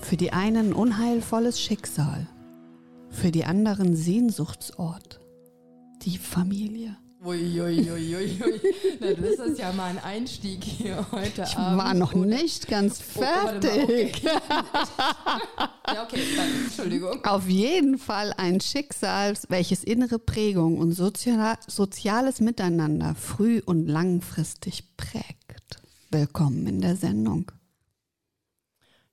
für die einen unheilvolles Schicksal, für die anderen Sehnsuchtsort, die Familie. Uiuiuiui. Na, das ist ja mal ein Einstieg hier heute Ich Abend. war noch nicht ganz Oh, warte mal, okay. fertig. Ja, okay, dann, Entschuldigung. Auf jeden Fall ein Schicksal, welches innere Prägung und sozial, soziales Miteinander früh und langfristig prägt. Willkommen in der Sendung.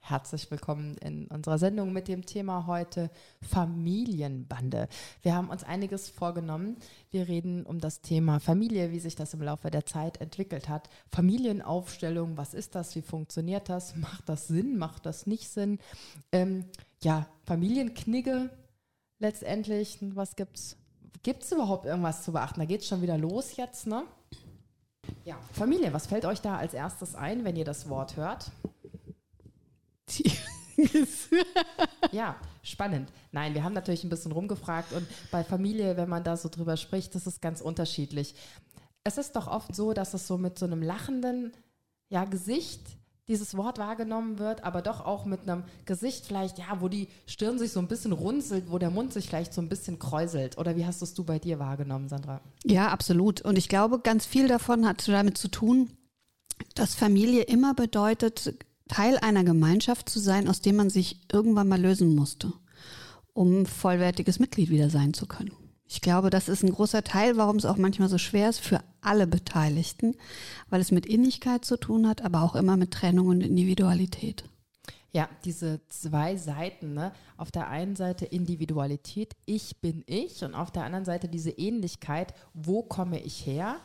Herzlich willkommen in unserer Sendung mit dem Thema heute Familienbande. Wir haben uns einiges vorgenommen. Wir reden um das Thema Familie, wie sich das im Laufe der Zeit entwickelt hat. Familienaufstellung, was ist das? Wie funktioniert das? Macht das Sinn? Macht das nicht Sinn? Ähm, ja, Familienknigge letztendlich. Was gibt's? Gibt es überhaupt irgendwas zu beachten? Da geht es schon wieder los jetzt, ne? Ja, Familie, was fällt euch da als erstes ein, wenn ihr das Wort hört? Ja, spannend. Nein, wir haben natürlich ein bisschen rumgefragt und bei Familie, wenn man da so drüber spricht, das ist ganz unterschiedlich. Es ist doch oft so, dass es so mit so einem lachenden ja, Gesicht dieses Wort wahrgenommen wird, aber doch auch mit einem Gesicht vielleicht, ja, wo die Stirn sich so ein bisschen runzelt, wo der Mund sich vielleicht so ein bisschen kräuselt. Oder wie hast es du bei dir wahrgenommen, Sandra? Ja, absolut. Und ich glaube, ganz viel davon hat damit zu tun, dass Familie immer bedeutet, Teil einer Gemeinschaft zu sein, aus dem man sich irgendwann mal lösen musste, um vollwertiges Mitglied wieder sein zu können. Ich glaube, das ist ein großer Teil, warum es auch manchmal so schwer ist für alle Beteiligten, weil es mit Innigkeit zu tun hat, aber auch immer mit Trennung und Individualität. Ja, diese zwei Seiten, ne? Auf der einen Seite Individualität, ich bin ich, und auf der anderen Seite diese Ähnlichkeit, wo komme ich her?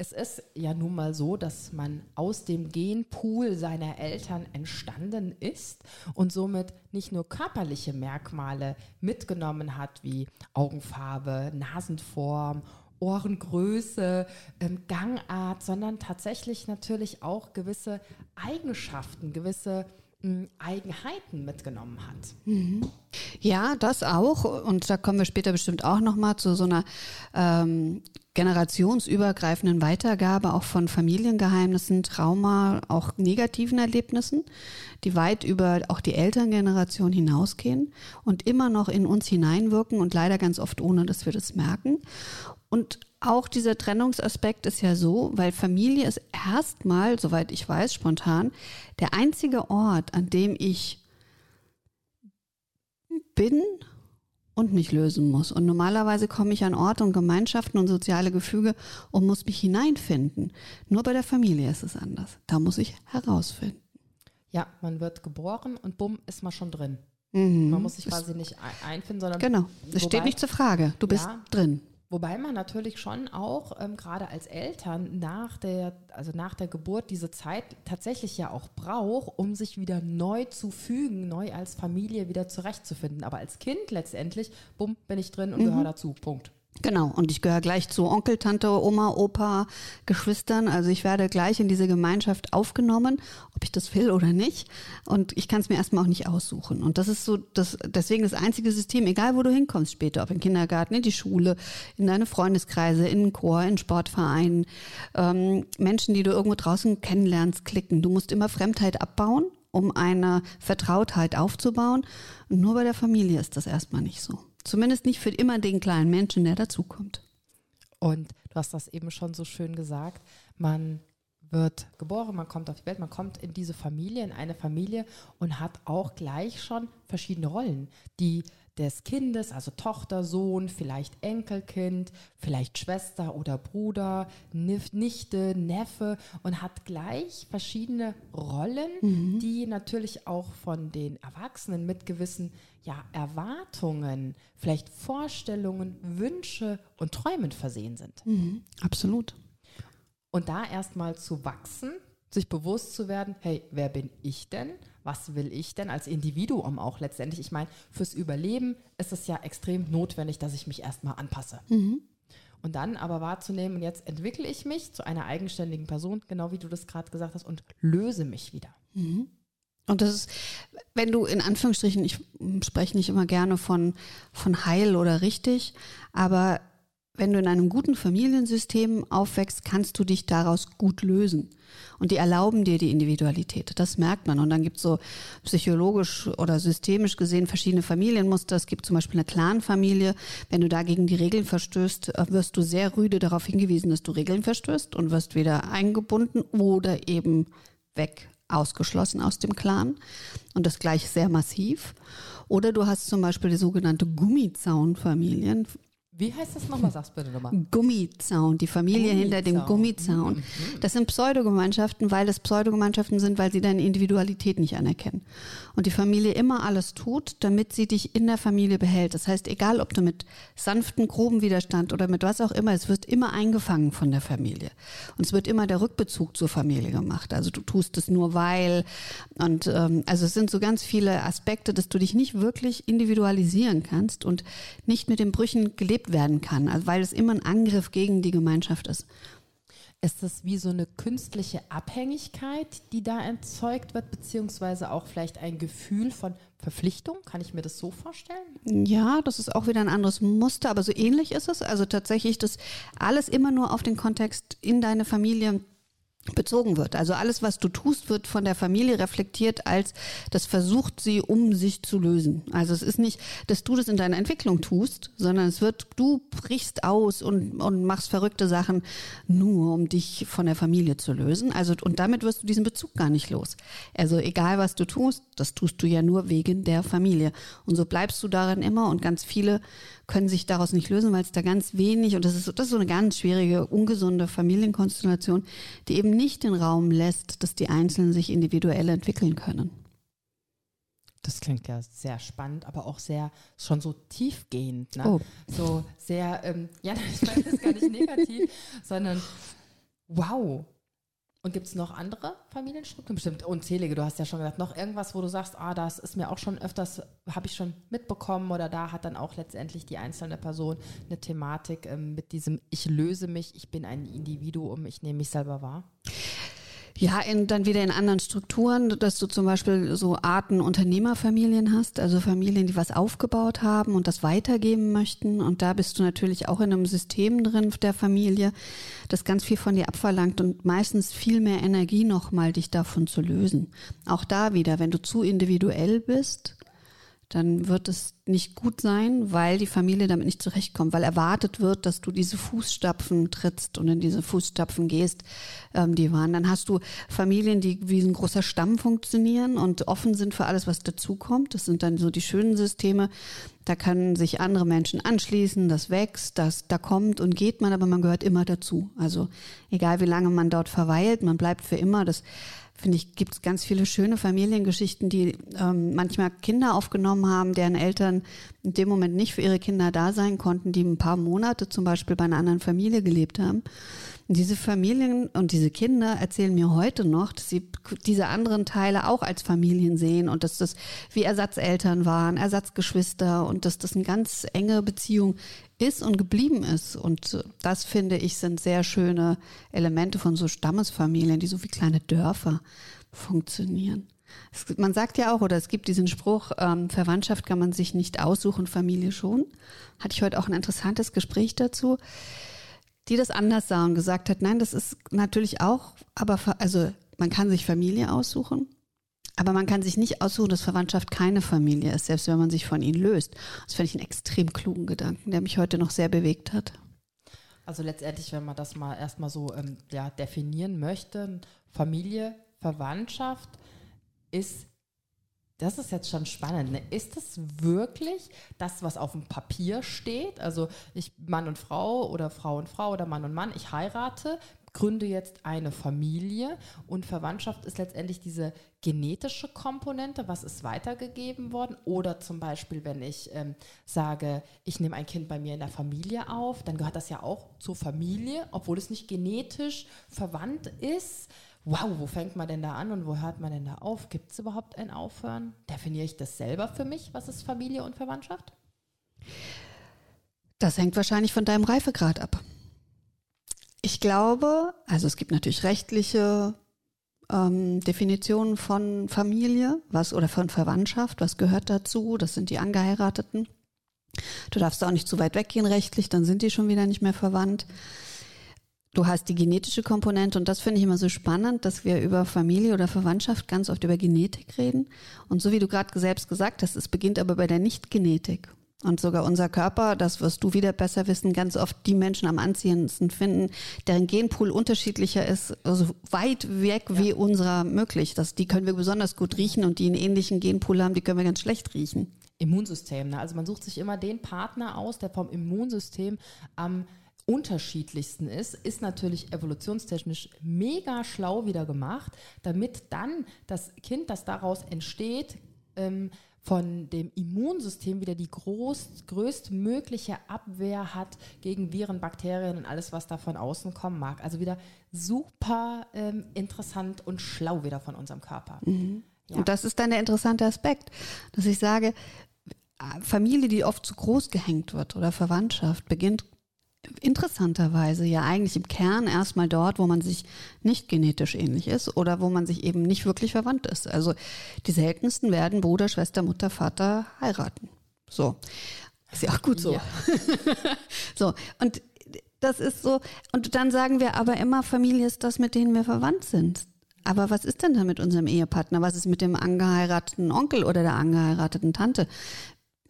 Es ist ja nun mal so, dass man aus dem Genpool seiner Eltern entstanden ist und somit nicht nur körperliche Merkmale mitgenommen hat, wie Augenfarbe, Nasenform, Ohrengröße, ähm, Gangart, sondern tatsächlich natürlich auch gewisse Eigenschaften, gewisse Eigenheiten mitgenommen hat. Ja, das auch. Und da kommen wir später bestimmt auch nochmal zu so einer ähm, generationsübergreifenden Weitergabe auch von Familiengeheimnissen, Trauma, auch negativen Erlebnissen, die weit über auch die Elterngeneration hinausgehen und immer noch in uns hineinwirken und leider ganz oft ohne, dass wir das merken. Und auch dieser Trennungsaspekt ist ja so, weil Familie ist erstmal, soweit ich weiß, spontan, der einzige Ort, an dem ich bin und mich lösen muss. Und normalerweise komme ich an Orte und Gemeinschaften und soziale Gefüge und muss mich hineinfinden. Nur bei der Familie ist es anders. Da muss ich herausfinden. Ja, man wird geboren und bumm, ist man schon drin. Mhm. Man muss sich quasi nicht ein- einfinden, sondern. Genau, das steht nicht zur Frage. Du bist Ja. drin. Wobei man natürlich schon auch ähm, gerade als Eltern nach der, also nach der Geburt diese Zeit tatsächlich ja auch braucht, um sich wieder neu zu fügen, neu als Familie wieder zurechtzufinden. Aber als Kind letztendlich, bumm, bin ich drin und gehöre dazu. Punkt. Genau, und ich gehöre gleich zu Onkel, Tante, Oma, Opa, Geschwistern. Also ich werde gleich in diese Gemeinschaft aufgenommen, ob ich das will oder nicht. Und ich kann es mir erstmal auch nicht aussuchen. Und das ist so, das, deswegen das einzige System, egal wo du hinkommst später, ob den Kindergarten, in die Schule, in deine Freundeskreise, in den Chor, in Sportvereinen, ähm, Menschen, die du irgendwo draußen kennenlernst, klicken. Du musst immer Fremdheit abbauen, um eine Vertrautheit aufzubauen. Und nur bei der Familie ist das erstmal nicht so. Zumindest nicht für immer den kleinen Menschen, der dazukommt. Und du hast das eben schon so schön gesagt. Man wird geboren, man kommt auf die Welt, man kommt in diese Familie, in eine Familie und hat auch gleich schon verschiedene Rollen, die des Kindes, also Tochter, Sohn, vielleicht Enkelkind, vielleicht Schwester oder Bruder, Nif- Nichte, Neffe und hat gleich verschiedene Rollen, die natürlich auch von den Erwachsenen mit gewissen ja, Erwartungen, vielleicht Vorstellungen, Wünsche und Träumen versehen sind. Absolut. Und da erstmal zu wachsen, sich bewusst zu werden, hey, wer bin ich denn? Was will ich denn als Individuum auch letztendlich? Ich meine, fürs Überleben ist es ja extrem notwendig, dass ich mich erstmal anpasse. Mhm. Und dann aber wahrzunehmen, und jetzt entwickle ich mich zu einer eigenständigen Person, genau wie du das gerade gesagt hast, und löse mich wieder. Mhm. Und das ist, wenn du in Anführungsstrichen, ich spreche nicht immer gerne von, von heil oder richtig, aber wenn du in einem guten Familiensystem aufwächst, kannst du dich daraus gut lösen. Und die erlauben dir die Individualität. Das merkt man. Und dann gibt es so psychologisch oder systemisch gesehen verschiedene Familienmuster. Es gibt zum Beispiel eine Clanfamilie. Wenn du dagegen die Regeln verstößt, äh, wirst du sehr rüde darauf hingewiesen, dass du Regeln verstößt und wirst wieder eingebunden oder eben weg ausgeschlossen aus dem Clan. Und das gleich sehr massiv. Oder du hast zum Beispiel die sogenannte Gummizaunfamilien. Wie heißt das nochmal? Sag's bitte nochmal. Gummizaun, die Familie Gummizaun. hinter dem Gummizaun. Mhm. Das sind Pseudogemeinschaften, weil das Pseudogemeinschaften sind, weil sie deine Individualität nicht anerkennen. Und die Familie immer alles tut, damit sie dich in der Familie behält. Das heißt, egal ob du mit sanften, groben Widerstand oder mit was auch immer, es wird immer eingefangen von der Familie. Und es wird immer der Rückbezug zur Familie gemacht. Also du tust es nur weil. Und ähm, also es sind so ganz viele Aspekte, dass du dich nicht wirklich individualisieren kannst und nicht mit den Brüchen gelebt werden kann, also weil es immer ein Angriff gegen die Gemeinschaft ist. Ist das wie so eine künstliche Abhängigkeit, die da erzeugt wird, beziehungsweise auch vielleicht ein Gefühl von Verpflichtung? Kann ich mir das so vorstellen? Ja, das ist auch wieder ein anderes Muster, aber so ähnlich ist es. Also tatsächlich, dass alles immer nur auf den Kontext in deine Familie bezogen wird. Also alles, was du tust, wird von der Familie reflektiert als das versucht sie, um sich zu lösen. Also es ist nicht, dass du das in deiner Entwicklung tust, sondern es wird, du brichst aus und, und machst verrückte Sachen nur, um dich von der Familie zu lösen. Also und damit wirst du diesen Bezug gar nicht los. Also egal, was du tust, das tust du ja nur wegen der Familie. Und so bleibst du darin immer und ganz viele können sich daraus nicht lösen, weil es da ganz wenig, und das ist, das ist so eine ganz schwierige, ungesunde Familienkonstellation, die eben nicht den Raum lässt, dass die Einzelnen sich individuell entwickeln können. Das klingt ja sehr spannend, aber auch sehr schon so tiefgehend. Ne? Oh. So sehr, ähm, ja, ich meine das gar nicht negativ, sondern wow, und gibt es noch andere Familienstrukturen? Bestimmt unzählige. Du hast ja schon gesagt, noch irgendwas, wo du sagst, ah, das ist mir auch schon öfters, habe ich schon mitbekommen oder da hat dann auch letztendlich die einzelne Person eine Thematik ähm, mit diesem, ich löse mich, ich bin ein Individuum, ich nehme mich selber wahr. Ja, in, dann wieder in anderen Strukturen, dass du zum Beispiel so Arten Unternehmerfamilien hast, also Familien, die was aufgebaut haben und das weitergeben möchten. Und da bist du natürlich auch in einem System drin der Familie, das ganz viel von dir abverlangt und meistens viel mehr Energie nochmal, dich davon zu lösen. Auch da wieder, wenn du zu individuell bist, dann wird es nicht gut sein, weil die Familie damit nicht zurechtkommt, weil erwartet wird, dass du diese Fußstapfen trittst und in diese Fußstapfen gehst, ähm, die waren. Dann hast du Familien, die wie ein großer Stamm funktionieren und offen sind für alles, was dazukommt. Das sind dann so die schönen Systeme. Da können sich andere Menschen anschließen, das wächst, das, da kommt und geht man, aber man gehört immer dazu. Also egal wie lange man dort verweilt, man bleibt für immer. Das finde ich, gibt es ganz viele schöne Familiengeschichten, die ähm, manchmal Kinder aufgenommen haben, deren Eltern in dem Moment nicht für ihre Kinder da sein konnten, die ein paar Monate zum Beispiel bei einer anderen Familie gelebt haben. Diese Familien und diese Kinder erzählen mir heute noch, dass sie diese anderen Teile auch als Familien sehen und dass das wie Ersatzeltern waren, Ersatzgeschwister und dass das eine ganz enge Beziehung ist und geblieben ist. Und das finde ich sind sehr schöne Elemente von so Stammesfamilien, die so wie kleine Dörfer funktionieren. Es, man sagt ja auch, oder es gibt diesen Spruch, ähm, Verwandtschaft kann man sich nicht aussuchen, Familie schon. Hatte ich heute auch ein interessantes Gespräch dazu, die das anders sah und gesagt hat, nein, das ist natürlich auch, aber also man kann sich Familie aussuchen, aber man kann sich nicht aussuchen, dass Verwandtschaft keine Familie ist, selbst wenn man sich von ihnen löst. Das finde ich einen extrem klugen Gedanken, der mich heute noch sehr bewegt hat. Also letztendlich, wenn man das mal erstmal so ähm, ja, definieren möchte, Familie, Verwandtschaft ist, das ist jetzt schon spannend. Ne? Ist das wirklich das, was auf dem Papier steht? Also ich Mann und Frau oder Frau und Frau oder Mann und Mann, ich heirate, gründe jetzt eine Familie und Verwandtschaft ist letztendlich diese genetische Komponente, was ist weitergegeben worden oder zum Beispiel, wenn ich ähm, sage, ich nehme ein Kind bei mir in der Familie auf, dann gehört das ja auch zur Familie, obwohl es nicht genetisch verwandt ist. Wow, wo fängt man denn da an und wo hört man denn da auf? Gibt es überhaupt ein Aufhören? Definiere ich das selber für mich? Was ist Familie und Verwandtschaft? Das hängt wahrscheinlich von deinem Reifegrad ab. Ich glaube, also es gibt natürlich rechtliche ähm, Definitionen von Familie, was oder von Verwandtschaft, was gehört dazu, das sind die Angeheirateten. Du darfst auch nicht zu weit weggehen rechtlich, dann sind die schon wieder nicht mehr verwandt. Du hast die genetische Komponente und das finde ich immer so spannend, dass wir über Familie oder Verwandtschaft ganz oft über Genetik reden. Und so wie du gerade selbst gesagt hast, es beginnt aber bei der Nicht-Genetik. Und sogar unser Körper, das wirst du wieder besser wissen, ganz oft die Menschen am anziehendsten finden, deren Genpool unterschiedlicher ist, also weit weg ja. wie unserer möglich. Das, die können wir besonders gut riechen und die einen ähnlichen Genpool haben, die können wir ganz schlecht riechen. Immunsystem. Ne? Also man sucht sich immer den Partner aus, der vom Immunsystem am unterschiedlichsten ist, ist natürlich evolutionstechnisch mega schlau wieder gemacht, damit dann das Kind, das daraus entsteht, ähm, von dem Immunsystem wieder die groß, größtmögliche Abwehr hat gegen Viren, Bakterien und alles, was da von außen kommen mag. Also wieder super ähm, interessant und schlau wieder von unserem Körper. Mhm. Ja. Und das ist dann der interessante Aspekt, dass ich sage, Familie, die oft zu groß gehängt wird oder Verwandtschaft, beginnt interessanterweise ja eigentlich im Kern erstmal dort, wo man sich nicht genetisch ähnlich ist oder wo man sich eben nicht wirklich verwandt ist. Also die seltensten werden Bruder, Schwester, Mutter, Vater heiraten. So. Ist ja auch gut so. Ja. so. Und das ist so. Und dann sagen wir aber immer, Familie ist das, mit denen wir verwandt sind. Aber was ist denn da mit unserem Ehepartner? Was ist mit dem angeheirateten Onkel oder der angeheirateten Tante?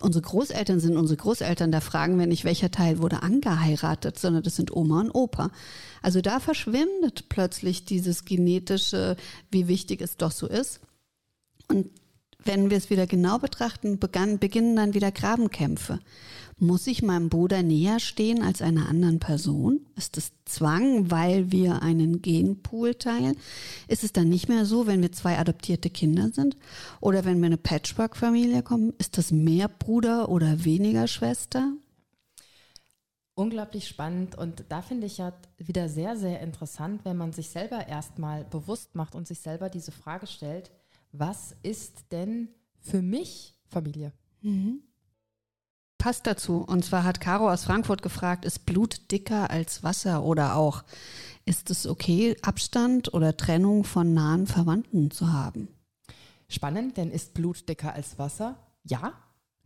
Unsere Großeltern sind unsere Großeltern, da fragen wir nicht, welcher Teil wurde angeheiratet, sondern das sind Oma und Opa. Also da verschwindet plötzlich dieses genetische, wie wichtig es doch so ist. Und wenn wir es wieder genau betrachten, begann, beginnen dann wieder Grabenkämpfe. Muss ich meinem Bruder näher stehen als einer anderen Person? Ist es Zwang, weil wir einen Genpool teilen? Ist es dann nicht mehr so, wenn wir zwei adoptierte Kinder sind? Oder wenn wir eine Patchwork-Familie kommen? Ist das mehr Bruder oder weniger Schwester? Unglaublich spannend und da finde ich ja wieder sehr, sehr interessant, wenn man sich selber erstmal bewusst macht und sich selber diese Frage stellt, was ist denn für mich Familie? Mhm passt dazu. Und zwar hat Caro aus Frankfurt gefragt, ist Blut dicker als Wasser oder auch, ist es okay, Abstand oder Trennung von nahen Verwandten zu haben? Spannend, denn ist Blut dicker als Wasser? Ja,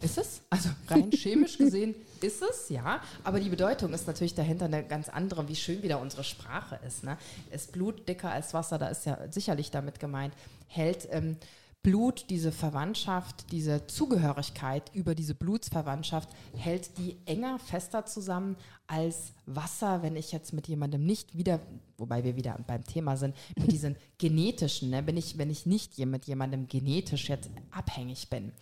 ist es. Also rein chemisch gesehen ist es, ja. Aber die Bedeutung ist natürlich dahinter eine ganz andere, wie schön wieder unsere Sprache ist. Ne? Ist Blut dicker als Wasser, da ist ja sicherlich damit gemeint, hält ähm, Blut, diese Verwandtschaft, diese Zugehörigkeit über diese Blutsverwandtschaft hält die enger, fester zusammen als Wasser, wenn ich jetzt mit jemandem nicht wieder, wobei wir wieder beim Thema sind, mit diesen genetischen, ne, wenn ich, wenn ich nicht mit jemandem genetisch jetzt abhängig bin.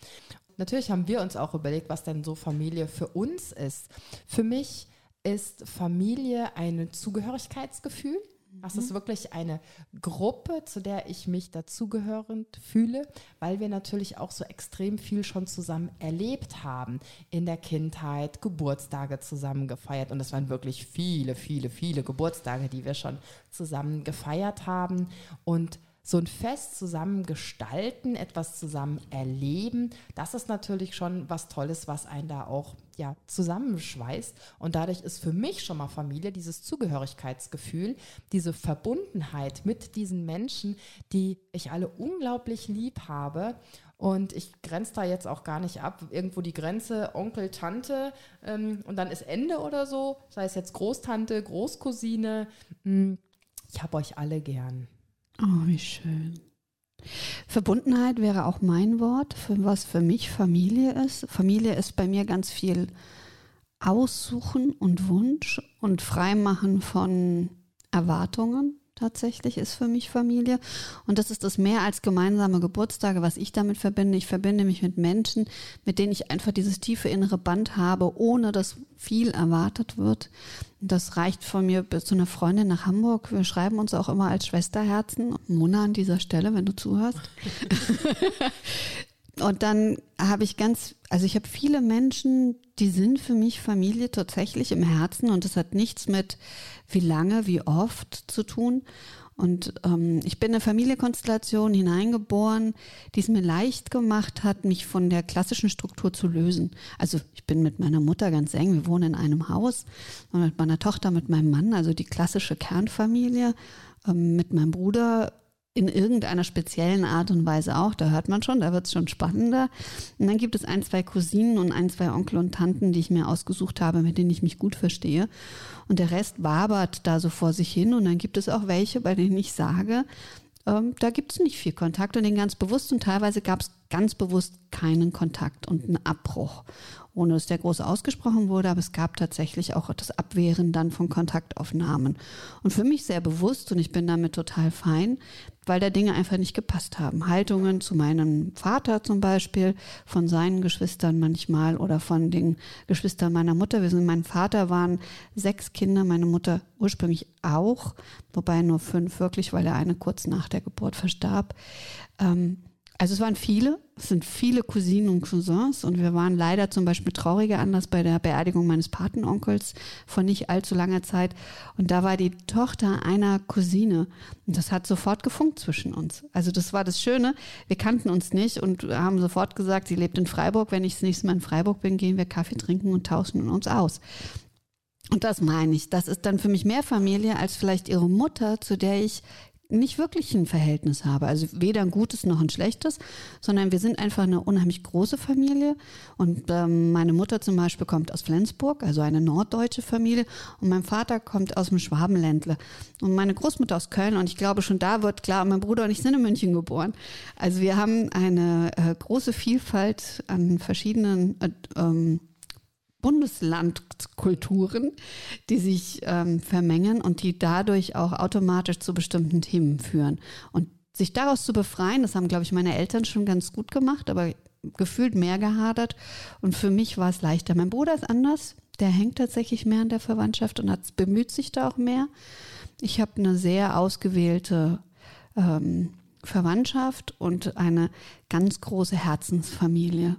Natürlich haben wir uns auch überlegt, was denn so Familie für uns ist. Für mich ist Familie ein Zugehörigkeitsgefühl. Das ist mhm. wirklich eine Gruppe, zu der ich mich dazugehörend fühle, weil wir natürlich auch so extrem viel schon zusammen erlebt haben. In der Kindheit, Geburtstage zusammen gefeiert. Und es waren wirklich viele, viele, viele Geburtstage, die wir schon zusammen gefeiert haben. Und so ein Fest zusammen gestalten, etwas zusammen erleben, das ist natürlich schon was Tolles, was einen da auch ja, zusammenschweißt. Und dadurch ist für mich schon mal Familie dieses Zugehörigkeitsgefühl, diese Verbundenheit mit diesen Menschen, die ich alle unglaublich lieb habe. Und ich grenze da jetzt auch gar nicht ab, irgendwo die Grenze Onkel, Tante ähm, und dann ist Ende oder so, sei es jetzt Großtante, Großcousine. Hm, ich habe euch alle gern. Oh, wie schön. Verbundenheit wäre auch mein Wort, für was für mich Familie ist. Familie ist bei mir ganz viel Aussuchen und Wunsch und Freimachen von Erwartungen tatsächlich ist für mich Familie. Und das ist das mehr als gemeinsame Geburtstage, was ich damit verbinde. Ich verbinde mich mit Menschen, mit denen ich einfach dieses tiefe innere Band habe, ohne dass viel erwartet wird. Das reicht von mir bis zu einer Freundin nach Hamburg. Wir schreiben uns auch immer als Schwesterherzen. Mona an dieser Stelle, wenn du zuhörst. Und dann habe ich ganz, also ich habe viele Menschen, die sind für mich Familie tatsächlich im Herzen und das hat nichts mit wie lange, wie oft zu tun. Und ähm, ich bin in eine Familienkonstellation hineingeboren, die es mir leicht gemacht hat, mich von der klassischen Struktur zu lösen. Also ich bin mit meiner Mutter ganz eng, wir wohnen in einem Haus und mit meiner Tochter, mit meinem Mann, also die klassische Kernfamilie. Ähm, mit meinem Bruder in irgendeiner speziellen Art und Weise auch. Da hört man schon, da wird es schon spannender. Und dann gibt es ein, zwei Cousinen und ein, zwei Onkel und Tanten, die ich mir ausgesucht habe, mit denen ich mich gut verstehe. Und der Rest wabert da so vor sich hin. Und dann gibt es auch welche, bei denen ich sage, ähm, da gibt es nicht viel Kontakt und den ganz bewusst und teilweise gab es ganz bewusst keinen Kontakt und einen Abbruch ohne dass der groß ausgesprochen wurde, aber es gab tatsächlich auch das Abwehren dann von Kontaktaufnahmen. Und für mich sehr bewusst, und ich bin damit total fein, weil da Dinge einfach nicht gepasst haben. Haltungen zu meinem Vater zum Beispiel, von seinen Geschwistern manchmal oder von den Geschwistern meiner Mutter. Wir sind, mein Vater waren sechs Kinder, meine Mutter ursprünglich auch, wobei nur fünf wirklich, weil er eine kurz nach der Geburt verstarb. Ähm, also es waren viele, es sind viele Cousinen und Cousins und wir waren leider zum Beispiel trauriger anders bei der Beerdigung meines Patenonkels von nicht allzu langer Zeit und da war die Tochter einer Cousine und das hat sofort gefunkt zwischen uns. Also das war das Schöne, wir kannten uns nicht und haben sofort gesagt, sie lebt in Freiburg, wenn ich das nächste Mal in Freiburg bin, gehen wir Kaffee trinken und tauschen uns aus. Und das meine ich. Das ist dann für mich mehr Familie als vielleicht ihre Mutter, zu der ich nicht wirklich ein Verhältnis habe. Also weder ein gutes noch ein schlechtes, sondern wir sind einfach eine unheimlich große Familie. Und ähm, meine Mutter zum Beispiel kommt aus Flensburg, also eine norddeutsche Familie. Und mein Vater kommt aus dem Schwabenländle. Und meine Großmutter aus Köln. Und ich glaube, schon da wird klar, mein Bruder und ich sind in München geboren. Also wir haben eine äh, große Vielfalt an verschiedenen äh, ähm, Bundeslandkulturen, die sich ähm, vermengen und die dadurch auch automatisch zu bestimmten Themen führen. Und sich daraus zu befreien, das haben, glaube ich, meine Eltern schon ganz gut gemacht, aber gefühlt mehr gehadert. Und für mich war es leichter. Mein Bruder ist anders. Der hängt tatsächlich mehr an der Verwandtschaft und hat, bemüht sich da auch mehr. Ich habe eine sehr ausgewählte ähm, Verwandtschaft und eine ganz große Herzensfamilie.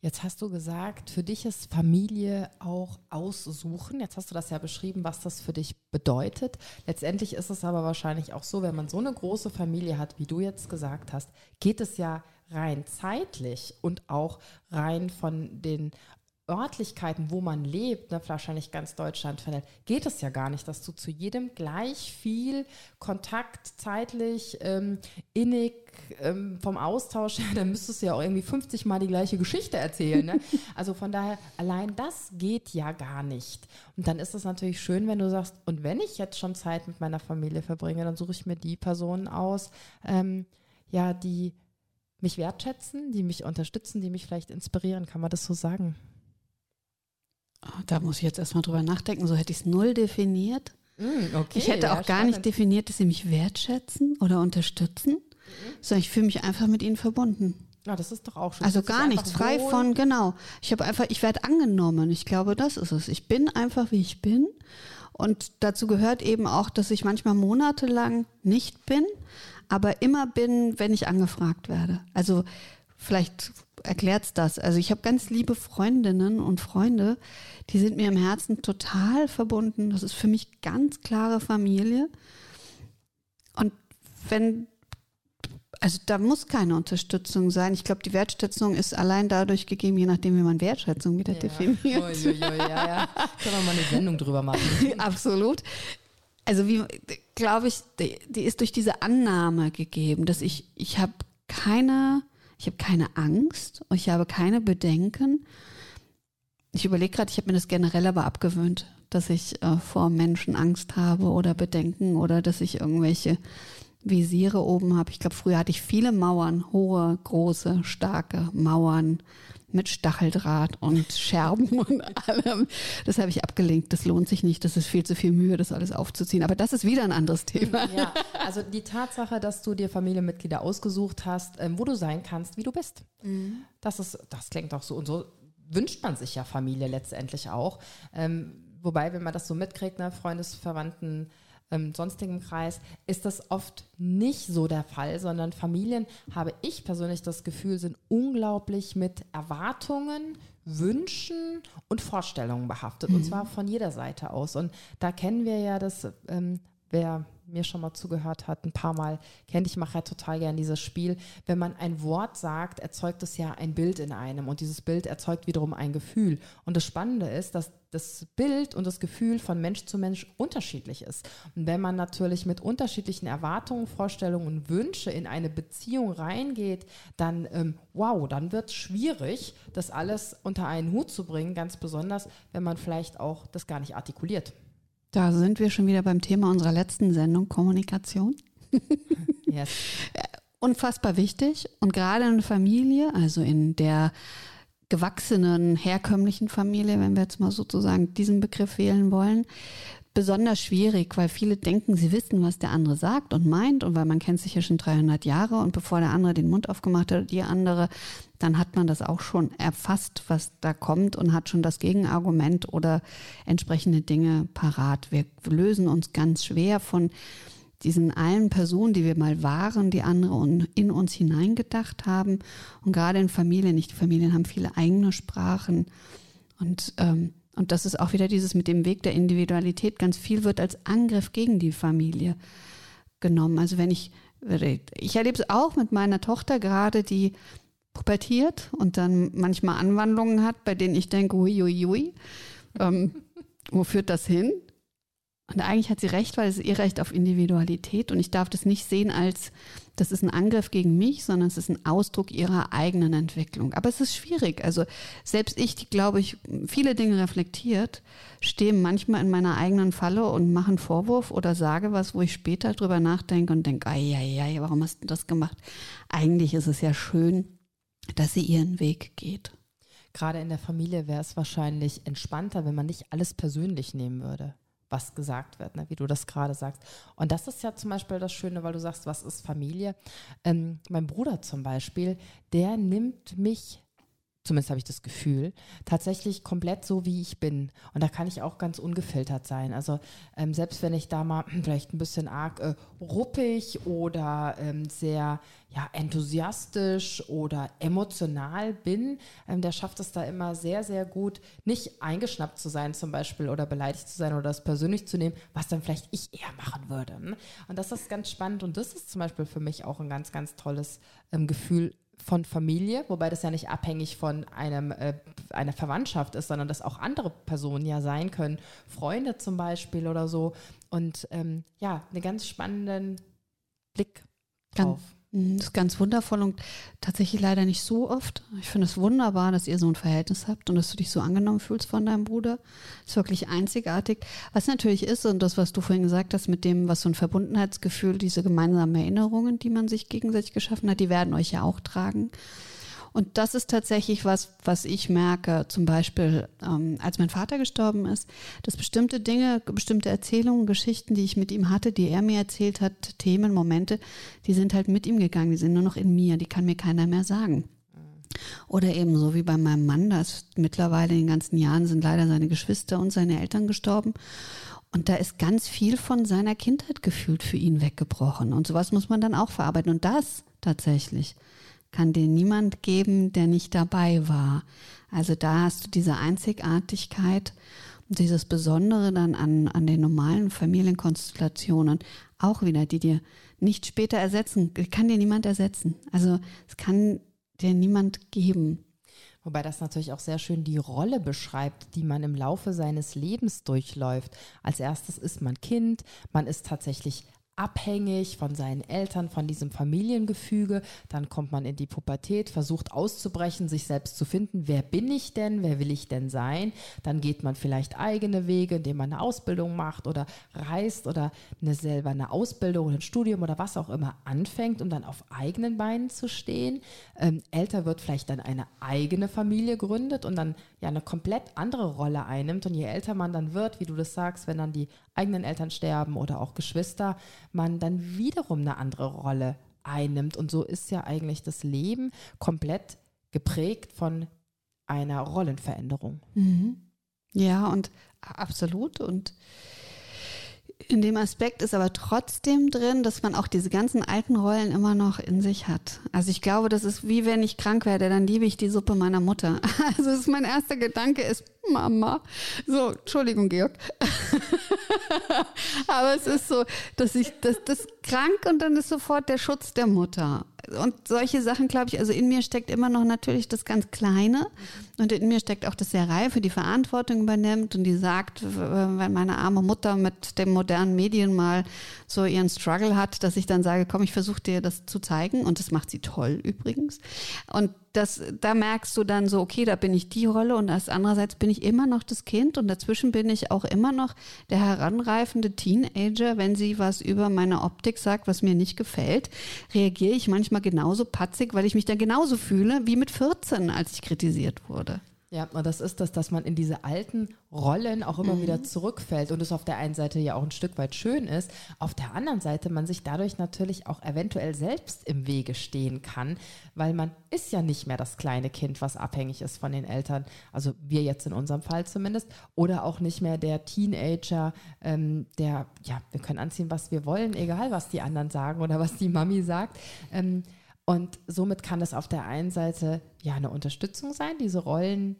Jetzt hast du gesagt, für dich ist Familie auch aussuchen. Jetzt hast du das ja beschrieben, was das für dich bedeutet. Letztendlich ist es aber wahrscheinlich auch so, wenn man so eine große Familie hat, wie du jetzt gesagt hast, geht es ja rein zeitlich und auch rein von den Örtlichkeiten, wo man lebt, ne, wahrscheinlich ganz Deutschland verteilt, geht es ja gar nicht, dass du zu jedem gleich viel Kontakt zeitlich, ähm, innig, ähm, vom Austausch her, dann müsstest du ja auch irgendwie 50 Mal die gleiche Geschichte erzählen. Ne? Also von daher, allein das geht ja gar nicht. Und dann ist es natürlich schön, wenn du sagst, und wenn ich jetzt schon Zeit mit meiner Familie verbringe, dann suche ich mir die Personen aus, ähm, ja, die mich wertschätzen, die mich unterstützen, die mich vielleicht inspirieren, kann man das so sagen? Da muss ich jetzt erstmal drüber nachdenken. So hätte ich es null definiert. Mm, okay, ich hätte auch ja, gar nicht definiert, dass sie mich wertschätzen oder unterstützen, mhm. sondern ich fühle mich einfach mit ihnen verbunden. Ja, das ist doch auch schön. Also gar nichts, frei wohl. von, genau. Ich habe einfach, ich werde angenommen. Ich glaube, das ist es. Ich bin einfach, wie ich bin. Und dazu gehört eben auch, dass ich manchmal monatelang nicht bin, aber immer bin, wenn ich angefragt werde. Also vielleicht erklärt das. Also ich habe ganz liebe Freundinnen und Freunde, die sind mir im Herzen total verbunden. Das ist für mich ganz klare Familie. Und wenn, also da muss keine Unterstützung sein. Ich glaube, die Wertschätzung ist allein dadurch gegeben, je nachdem, wie man Wertschätzung wieder ja. definiert. Ui, ui, ui, ja, ja. Können wir mal eine Sendung drüber machen. Absolut. Also wie, glaube ich, die, die ist durch diese Annahme gegeben, dass ich, ich habe keine ich habe keine Angst, ich habe keine Bedenken. Ich überlege gerade, ich habe mir das generell aber abgewöhnt, dass ich äh, vor Menschen Angst habe oder Bedenken oder dass ich irgendwelche Visiere oben habe. Ich glaube, früher hatte ich viele Mauern, hohe, große, starke Mauern mit Stacheldraht und Scherben und allem. Das habe ich abgelenkt. Das lohnt sich nicht. Das ist viel zu viel Mühe, das alles aufzuziehen. Aber das ist wieder ein anderes Thema. Ja, also die Tatsache, dass du dir Familienmitglieder ausgesucht hast, ähm, wo du sein kannst, wie du bist. Mhm. Das ist, das klingt auch so und so wünscht man sich ja Familie letztendlich auch. Ähm, wobei, wenn man das so mitkriegt, ne, Freundesverwandten, ähm, sonstigem Kreis, ist das oft nicht so der Fall, sondern Familien, habe ich persönlich das Gefühl, sind unglaublich mit Erwartungen, Wünschen und Vorstellungen behaftet. Mhm. Und zwar von jeder Seite aus. Und da kennen wir ja das ähm, wer mir schon mal zugehört hat, ein paar Mal kennt, ich mache ja total gern dieses Spiel. Wenn man ein Wort sagt, erzeugt es ja ein Bild in einem und dieses Bild erzeugt wiederum ein Gefühl. Und das Spannende ist, dass das Bild und das Gefühl von Mensch zu Mensch unterschiedlich ist. Und wenn man natürlich mit unterschiedlichen Erwartungen, Vorstellungen und Wünsche in eine Beziehung reingeht, dann, ähm, wow, dann wird es schwierig, das alles unter einen Hut zu bringen, ganz besonders, wenn man vielleicht auch das gar nicht artikuliert. Da sind wir schon wieder beim Thema unserer letzten Sendung, Kommunikation. yes. Unfassbar wichtig und gerade in Familie, also in der gewachsenen, herkömmlichen Familie, wenn wir jetzt mal sozusagen diesen Begriff wählen wollen, besonders schwierig, weil viele denken, sie wissen, was der andere sagt und meint und weil man kennt sich ja schon 300 Jahre und bevor der andere den Mund aufgemacht hat, die andere, dann hat man das auch schon erfasst, was da kommt und hat schon das Gegenargument oder entsprechende Dinge parat. Wir lösen uns ganz schwer von diesen allen Personen, die wir mal waren, die andere in uns hineingedacht haben. Und gerade in Familien, nicht die Familien haben viele eigene Sprachen. Und, ähm, und das ist auch wieder dieses mit dem Weg der Individualität. Ganz viel wird als Angriff gegen die Familie genommen. Also wenn ich, ich erlebe es auch mit meiner Tochter gerade, die pubertiert und dann manchmal Anwandlungen hat, bei denen ich denke, hui, hui, hui. Ähm, wo führt das hin? Und eigentlich hat sie recht, weil es ist ihr Recht auf Individualität und ich darf das nicht sehen als, das ist ein Angriff gegen mich, sondern es ist ein Ausdruck ihrer eigenen Entwicklung. Aber es ist schwierig. Also selbst ich, die glaube ich viele Dinge reflektiert, stehe manchmal in meiner eigenen Falle und mache einen Vorwurf oder sage was, wo ich später drüber nachdenke und denke, ei, ei, ei, warum hast du das gemacht? Eigentlich ist es ja schön, dass sie ihren Weg geht. Gerade in der Familie wäre es wahrscheinlich entspannter, wenn man nicht alles persönlich nehmen würde was gesagt wird, ne, wie du das gerade sagst. Und das ist ja zum Beispiel das Schöne, weil du sagst, was ist Familie? Ähm, mein Bruder zum Beispiel, der nimmt mich zumindest habe ich das Gefühl, tatsächlich komplett so, wie ich bin. Und da kann ich auch ganz ungefiltert sein. Also ähm, selbst wenn ich da mal vielleicht ein bisschen arg äh, ruppig oder ähm, sehr ja, enthusiastisch oder emotional bin, ähm, der schafft es da immer sehr, sehr gut, nicht eingeschnappt zu sein zum Beispiel oder beleidigt zu sein oder das persönlich zu nehmen, was dann vielleicht ich eher machen würde. Und das ist ganz spannend und das ist zum Beispiel für mich auch ein ganz, ganz tolles ähm, Gefühl, von Familie, wobei das ja nicht abhängig von einem, äh, einer Verwandtschaft ist, sondern das auch andere Personen ja sein können, Freunde zum Beispiel oder so. Und ähm, ja, einen ganz spannenden Blick drauf. Ganz, das ist ganz wundervoll und tatsächlich leider nicht so oft. Ich finde es wunderbar, dass ihr so ein Verhältnis habt und dass du dich so angenommen fühlst von deinem Bruder. Das ist wirklich einzigartig. Was natürlich ist, und das, was du vorhin gesagt hast, mit dem, was so ein Verbundenheitsgefühl, diese gemeinsamen Erinnerungen, die man sich gegenseitig geschaffen hat, die werden euch ja auch tragen. Und das ist tatsächlich was, was ich merke, zum Beispiel, ähm, als mein Vater gestorben ist, dass bestimmte Dinge, bestimmte Erzählungen, Geschichten, die ich mit ihm hatte, die er mir erzählt hat, Themen, Momente, die sind halt mit ihm gegangen, die sind nur noch in mir, die kann mir keiner mehr sagen. Oder eben so wie bei meinem Mann, das mittlerweile in den ganzen Jahren sind leider seine Geschwister und seine Eltern gestorben. Und da ist ganz viel von seiner Kindheit gefühlt für ihn weggebrochen. Und sowas muss man dann auch verarbeiten. Und das tatsächlich kann dir niemand geben, der nicht dabei war. Also da hast du diese Einzigartigkeit und dieses Besondere dann an, an den normalen Familienkonstellationen auch wieder, die dir nicht später ersetzen, kann dir niemand ersetzen. Also es kann dir niemand geben. Wobei das natürlich auch sehr schön die Rolle beschreibt, die man im Laufe seines Lebens durchläuft. Als erstes ist man Kind, man ist tatsächlich abhängig von seinen Eltern, von diesem Familiengefüge. Dann kommt man in die Pubertät, versucht auszubrechen, sich selbst zu finden. Wer bin ich denn? Wer will ich denn sein? Dann geht man vielleicht eigene Wege, indem man eine Ausbildung macht oder reist oder eine selber eine Ausbildung oder ein Studium oder was auch immer anfängt, um dann auf eigenen Beinen zu stehen. Ähm, älter wird vielleicht dann eine eigene Familie gründet und dann ja eine komplett andere Rolle einnimmt. Und je älter man dann wird, wie du das sagst, wenn dann die eigenen Eltern sterben oder auch Geschwister, man dann wiederum eine andere Rolle einnimmt. Und so ist ja eigentlich das Leben komplett geprägt von einer Rollenveränderung. Mhm. Ja, und absolut. Und in dem Aspekt ist aber trotzdem drin, dass man auch diese ganzen alten Rollen immer noch in sich hat. Also ich glaube, das ist wie wenn ich krank werde, dann liebe ich die Suppe meiner Mutter. Also ist mein erster Gedanke ist, Mama. So, Entschuldigung, Georg. Aber es ist so, dass ich, das, das krank und dann ist sofort der Schutz der Mutter und solche Sachen, glaube ich, also in mir steckt immer noch natürlich das ganz Kleine und in mir steckt auch das sehr Reife, die Verantwortung übernimmt und die sagt, wenn meine arme Mutter mit den modernen Medien mal so ihren Struggle hat, dass ich dann sage, komm, ich versuche dir das zu zeigen und das macht sie toll übrigens. Und das, da merkst du dann so, okay, da bin ich die Rolle und als andererseits bin ich immer noch das Kind und dazwischen bin ich auch immer noch der heranreifende Teenager. Wenn sie was über meine Optik sagt, was mir nicht gefällt, reagiere ich manchmal genauso patzig, weil ich mich dann genauso fühle wie mit 14, als ich kritisiert wurde. Ja, und das ist das, dass man in diese alten Rollen auch immer mhm. wieder zurückfällt und es auf der einen Seite ja auch ein Stück weit schön ist, auf der anderen Seite man sich dadurch natürlich auch eventuell selbst im Wege stehen kann, weil man ist ja nicht mehr das kleine Kind, was abhängig ist von den Eltern, also wir jetzt in unserem Fall zumindest, oder auch nicht mehr der Teenager, ähm, der, ja, wir können anziehen, was wir wollen, egal was die anderen sagen oder was die Mami sagt. Ähm, und somit kann es auf der einen Seite ja eine Unterstützung sein, diese Rollen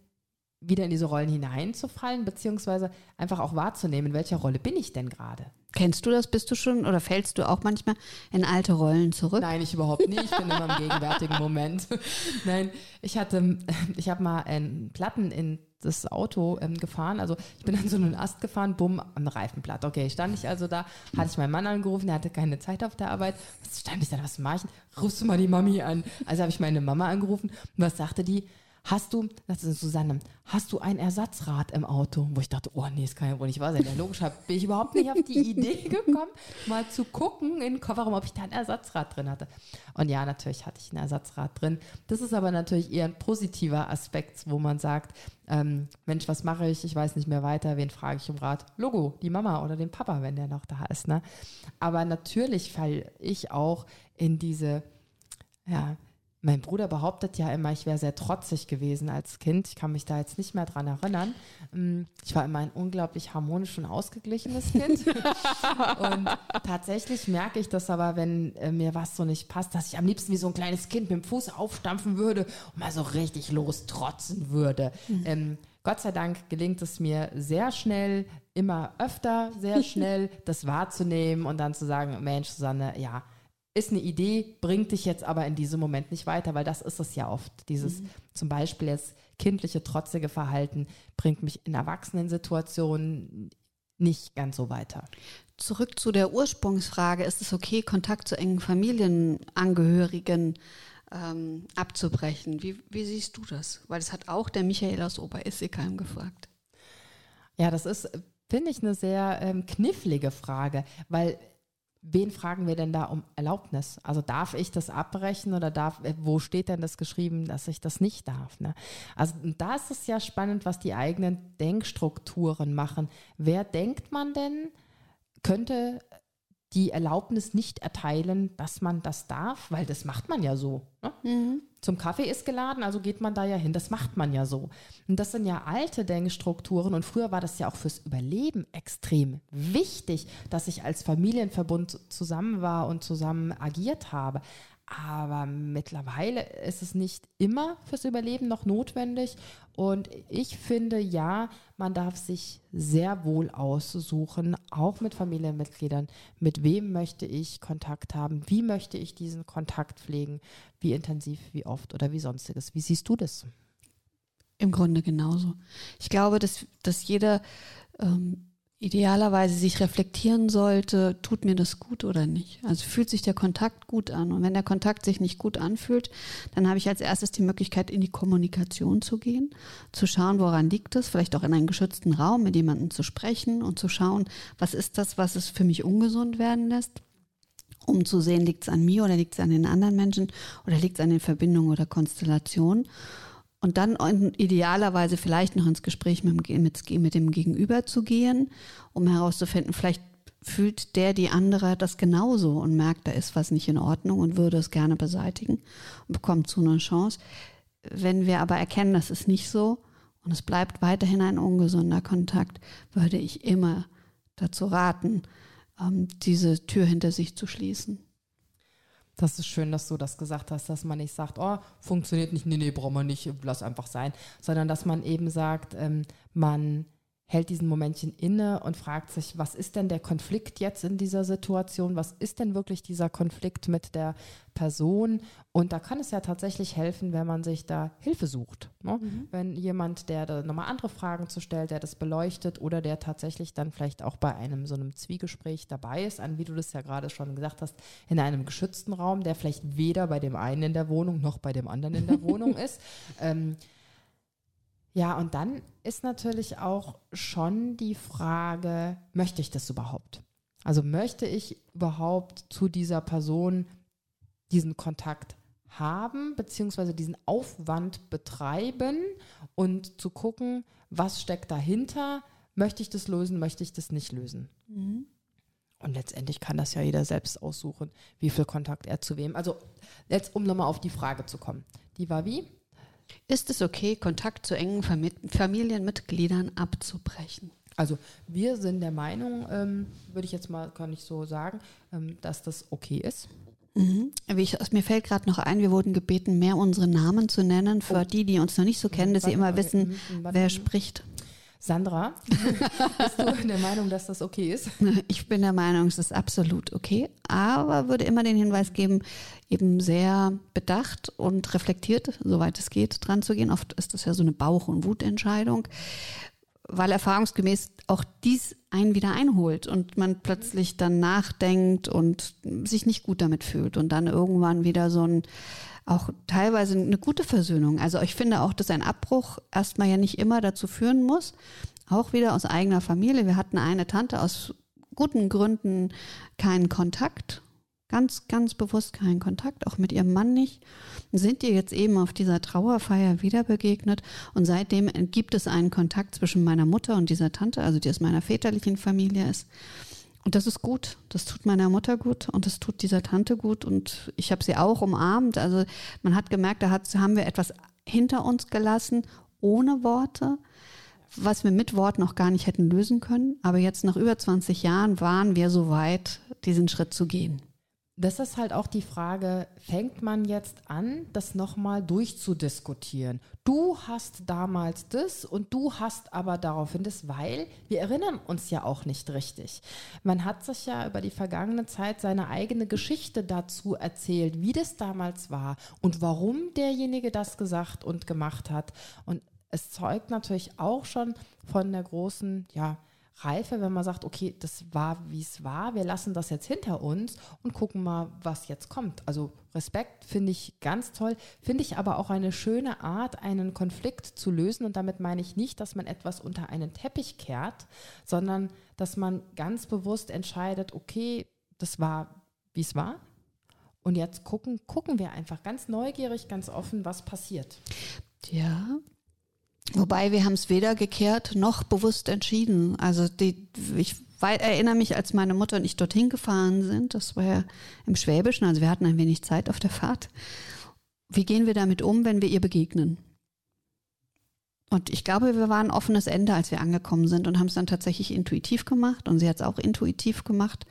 wieder in diese Rollen hineinzufallen, beziehungsweise einfach auch wahrzunehmen, welcher Rolle bin ich denn gerade. Kennst du das? Bist du schon oder fällst du auch manchmal in alte Rollen zurück? Nein, ich überhaupt nicht. Ich bin immer im gegenwärtigen Moment. Nein, ich hatte, ich habe mal einen Platten in das Auto ähm, gefahren. Also ich bin an so einen Ast gefahren, bumm, am Reifenblatt. Okay, stand ich also da, hatte ich meinen Mann angerufen, der hatte keine Zeit auf der Arbeit. Was stand ich da, was mache ich? Rufst du mal die Mami an? Also habe ich meine Mama angerufen. Und was sagte die? Hast du, das ist Susanne, hast du ein Ersatzrad im Auto? Wo ich dachte, oh nee, das kann ja wohl nicht wahr sein. Ja, logisch bin ich überhaupt nicht auf die Idee gekommen, mal zu gucken in den Kofferraum, ob ich da ein Ersatzrad drin hatte. Und ja, natürlich hatte ich ein Ersatzrad drin. Das ist aber natürlich eher ein positiver Aspekt, wo man sagt, ähm, Mensch, was mache ich? Ich weiß nicht mehr weiter. Wen frage ich um Rat? Logo, die Mama oder den Papa, wenn der noch da ist. Ne? Aber natürlich falle ich auch in diese, ja, mein Bruder behauptet ja immer, ich wäre sehr trotzig gewesen als Kind. Ich kann mich da jetzt nicht mehr dran erinnern. Mm, ich war immer ein unglaublich harmonisch und ausgeglichenes Kind. und tatsächlich merke ich das aber, wenn äh, mir was so nicht passt, dass ich am liebsten wie so ein kleines Kind mit dem Fuß aufstampfen würde und mal so richtig lostrotzen würde. Mhm. Ähm, Gott sei Dank gelingt es mir sehr schnell, immer öfter, sehr schnell, das wahrzunehmen und dann zu sagen, Mensch, Susanne, ja, ist eine Idee, bringt dich jetzt aber in diesem Moment nicht weiter, weil das ist es ja oft. Dieses mhm. zum Beispiel das kindliche, trotzige Verhalten bringt mich in Erwachsenensituationen nicht ganz so weiter. Zurück zu der Ursprungsfrage, ist es okay, Kontakt zu engen Familienangehörigen ähm, abzubrechen? Wie, wie, siehst du das? Weil das hat auch der Michael aus Oberissigheim gefragt. Ja, das ist, finde ich, eine sehr ähm, knifflige Frage, weil wen fragen wir denn da um Erlaubnis? Also darf ich das abbrechen oder darf, äh, wo steht denn das geschrieben, dass ich das nicht darf? Ne? Also da ist es ja spannend, was die eigenen Denkstrukturen machen. Wer denkt man denn, könnte die Erlaubnis nicht erteilen, dass man das darf, weil das macht man ja so. Ne? Mhm. Zum Kaffee ist geladen, also geht man da ja hin. Das macht man ja so. Und das sind ja alte Denkstrukturen. Und früher war das ja auch fürs Überleben extrem wichtig, dass ich als Familienverbund zusammen war und zusammen agiert habe. Aber mittlerweile ist es nicht immer fürs Überleben noch notwendig. Und ich finde, ja, man darf sich sehr wohl aussuchen, auch mit Familienmitgliedern, mit wem möchte ich Kontakt haben, wie möchte ich diesen Kontakt pflegen, wie intensiv, wie oft oder wie sonstiges. Wie siehst du das? Im Grunde genauso. Ich glaube, dass, dass jeder ähm, idealerweise sich reflektieren sollte, tut mir das gut oder nicht. Also fühlt sich der Kontakt gut an. Und wenn der Kontakt sich nicht gut anfühlt, dann habe ich als erstes die Möglichkeit, in die Kommunikation zu gehen, zu schauen, woran liegt es, vielleicht auch in einen geschützten Raum mit jemandem zu sprechen und zu schauen, was ist das, was es für mich ungesund werden lässt um zu sehen, liegt es an mir oder liegt es an den anderen Menschen oder liegt es an den Verbindungen oder Konstellationen. Und dann idealerweise vielleicht noch ins Gespräch mit dem, mit dem Gegenüber zu gehen, um herauszufinden, vielleicht fühlt der die andere das genauso und merkt, da ist was nicht in Ordnung und würde es gerne beseitigen und bekommt so eine Chance. Wenn wir aber erkennen, das ist nicht so und es bleibt weiterhin ein ungesunder Kontakt, würde ich immer dazu raten, ähm, diese Tür hinter sich zu schließen. Das ist schön, dass du das gesagt hast, dass man nicht sagt, oh, funktioniert nicht, nee, nee, brauchen wir nicht, lass einfach sein, sondern dass man eben sagt, ähm, man hält diesen Momentchen inne und fragt sich, was ist denn der Konflikt jetzt in dieser Situation? Was ist denn wirklich dieser Konflikt mit der Person? Und da kann es ja tatsächlich helfen, wenn man sich da Hilfe sucht. Ne? Mhm. Wenn jemand, der da nochmal andere Fragen zu stellt, der das beleuchtet oder der tatsächlich dann vielleicht auch bei einem so einem Zwiegespräch dabei ist, an wie du das ja gerade schon gesagt hast, in einem geschützten Raum, der vielleicht weder bei dem einen in der Wohnung noch bei dem anderen in der Wohnung ist. Ähm, ja, und dann ist natürlich auch schon die Frage, möchte ich das überhaupt? Also möchte ich überhaupt zu dieser Person diesen Kontakt haben, beziehungsweise diesen Aufwand betreiben und zu gucken, was steckt dahinter? Möchte ich das lösen, möchte ich das nicht lösen? Mhm. Und letztendlich kann das ja jeder selbst aussuchen, wie viel Kontakt er zu wem. Also jetzt, um nochmal auf die Frage zu kommen. Die war wie? Ist es okay, Kontakt zu engen Familienmitgliedern abzubrechen? Also wir sind der Meinung, ähm, würde ich jetzt mal gar nicht so sagen, ähm, dass das okay ist. Mhm. Ich, mir fällt gerade noch ein, wir wurden gebeten, mehr unsere Namen zu nennen, für oh. die, die uns noch nicht so kennen, dass sie immer wissen, wer spricht. Sandra, bist du der Meinung, dass das okay ist? Ich bin der Meinung, es ist absolut okay, aber würde immer den Hinweis geben, eben sehr bedacht und reflektiert, soweit es geht, dran zu gehen. Oft ist das ja so eine Bauch- und Wutentscheidung, weil erfahrungsgemäß auch dies einen wieder einholt und man plötzlich dann nachdenkt und sich nicht gut damit fühlt und dann irgendwann wieder so ein auch teilweise eine gute Versöhnung. Also ich finde auch, dass ein Abbruch erstmal ja nicht immer dazu führen muss, auch wieder aus eigener Familie. Wir hatten eine Tante aus guten Gründen keinen Kontakt, ganz, ganz bewusst keinen Kontakt, auch mit ihrem Mann nicht. Sind ihr jetzt eben auf dieser Trauerfeier wieder begegnet und seitdem gibt es einen Kontakt zwischen meiner Mutter und dieser Tante, also die aus meiner väterlichen Familie ist. Und das ist gut. Das tut meiner Mutter gut und das tut dieser Tante gut. Und ich habe sie auch umarmt. Also man hat gemerkt, da hat, haben wir etwas hinter uns gelassen, ohne Worte, was wir mit Worten noch gar nicht hätten lösen können. Aber jetzt nach über 20 Jahren waren wir so weit, diesen Schritt zu gehen das ist halt auch die Frage, fängt man jetzt an, das nochmal durchzudiskutieren? Du hast damals das und du hast aber daraufhin das, weil wir erinnern uns ja auch nicht richtig. Man hat sich ja über die vergangene Zeit seine eigene Geschichte dazu erzählt, wie das damals war und warum derjenige das gesagt und gemacht hat. Und es zeugt natürlich auch schon von der großen, ja, Reife, wenn man sagt, okay, das war, wie es war, wir lassen das jetzt hinter uns und gucken mal, was jetzt kommt. Also Respekt finde ich ganz toll, finde ich aber auch eine schöne Art, einen Konflikt zu lösen. Und damit meine ich nicht, dass man etwas unter einen Teppich kehrt, sondern dass man ganz bewusst entscheidet, okay, das war, wie es war. Und jetzt gucken, gucken wir einfach ganz neugierig, ganz offen, was passiert. Ja, Wobei wir haben es weder gekehrt noch bewusst entschieden. Also die, ich erinnere mich, als meine Mutter und ich dorthin gefahren sind, das war ja im Schwäbischen, also wir hatten ein wenig Zeit auf der Fahrt. Wie gehen wir damit um, wenn wir ihr begegnen? Und ich glaube, wir waren offenes Ende, als wir angekommen sind und haben es dann tatsächlich intuitiv gemacht und sie hat es auch intuitiv gemacht.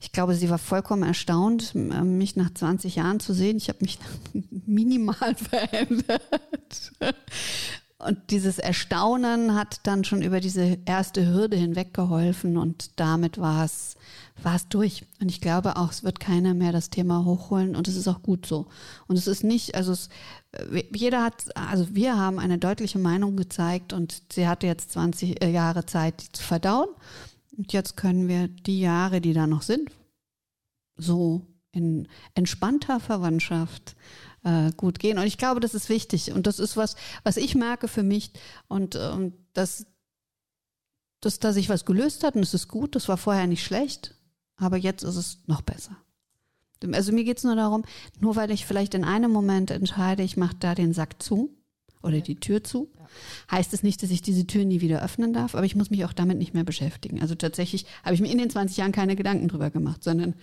Ich glaube, sie war vollkommen erstaunt, mich nach 20 Jahren zu sehen. Ich habe mich minimal verändert. Und dieses Erstaunen hat dann schon über diese erste Hürde hinweggeholfen und damit war es, war es durch. Und ich glaube auch, es wird keiner mehr das Thema hochholen und es ist auch gut so. Und es ist nicht, also es, jeder hat, also wir haben eine deutliche Meinung gezeigt und sie hatte jetzt 20 äh, Jahre Zeit, die zu verdauen. Und jetzt können wir die Jahre, die da noch sind, so in entspannter Verwandtschaft äh, gut gehen. Und ich glaube, das ist wichtig. Und das ist was, was ich merke für mich. Und ähm, dass, dass da sich was gelöst hat und es ist gut. Das war vorher nicht schlecht. Aber jetzt ist es noch besser. Also mir geht es nur darum, nur weil ich vielleicht in einem Moment entscheide, ich mache da den Sack zu oder die Tür zu, heißt es nicht, dass ich diese Tür nie wieder öffnen darf, aber ich muss mich auch damit nicht mehr beschäftigen. Also tatsächlich habe ich mir in den 20 Jahren keine Gedanken drüber gemacht, sondern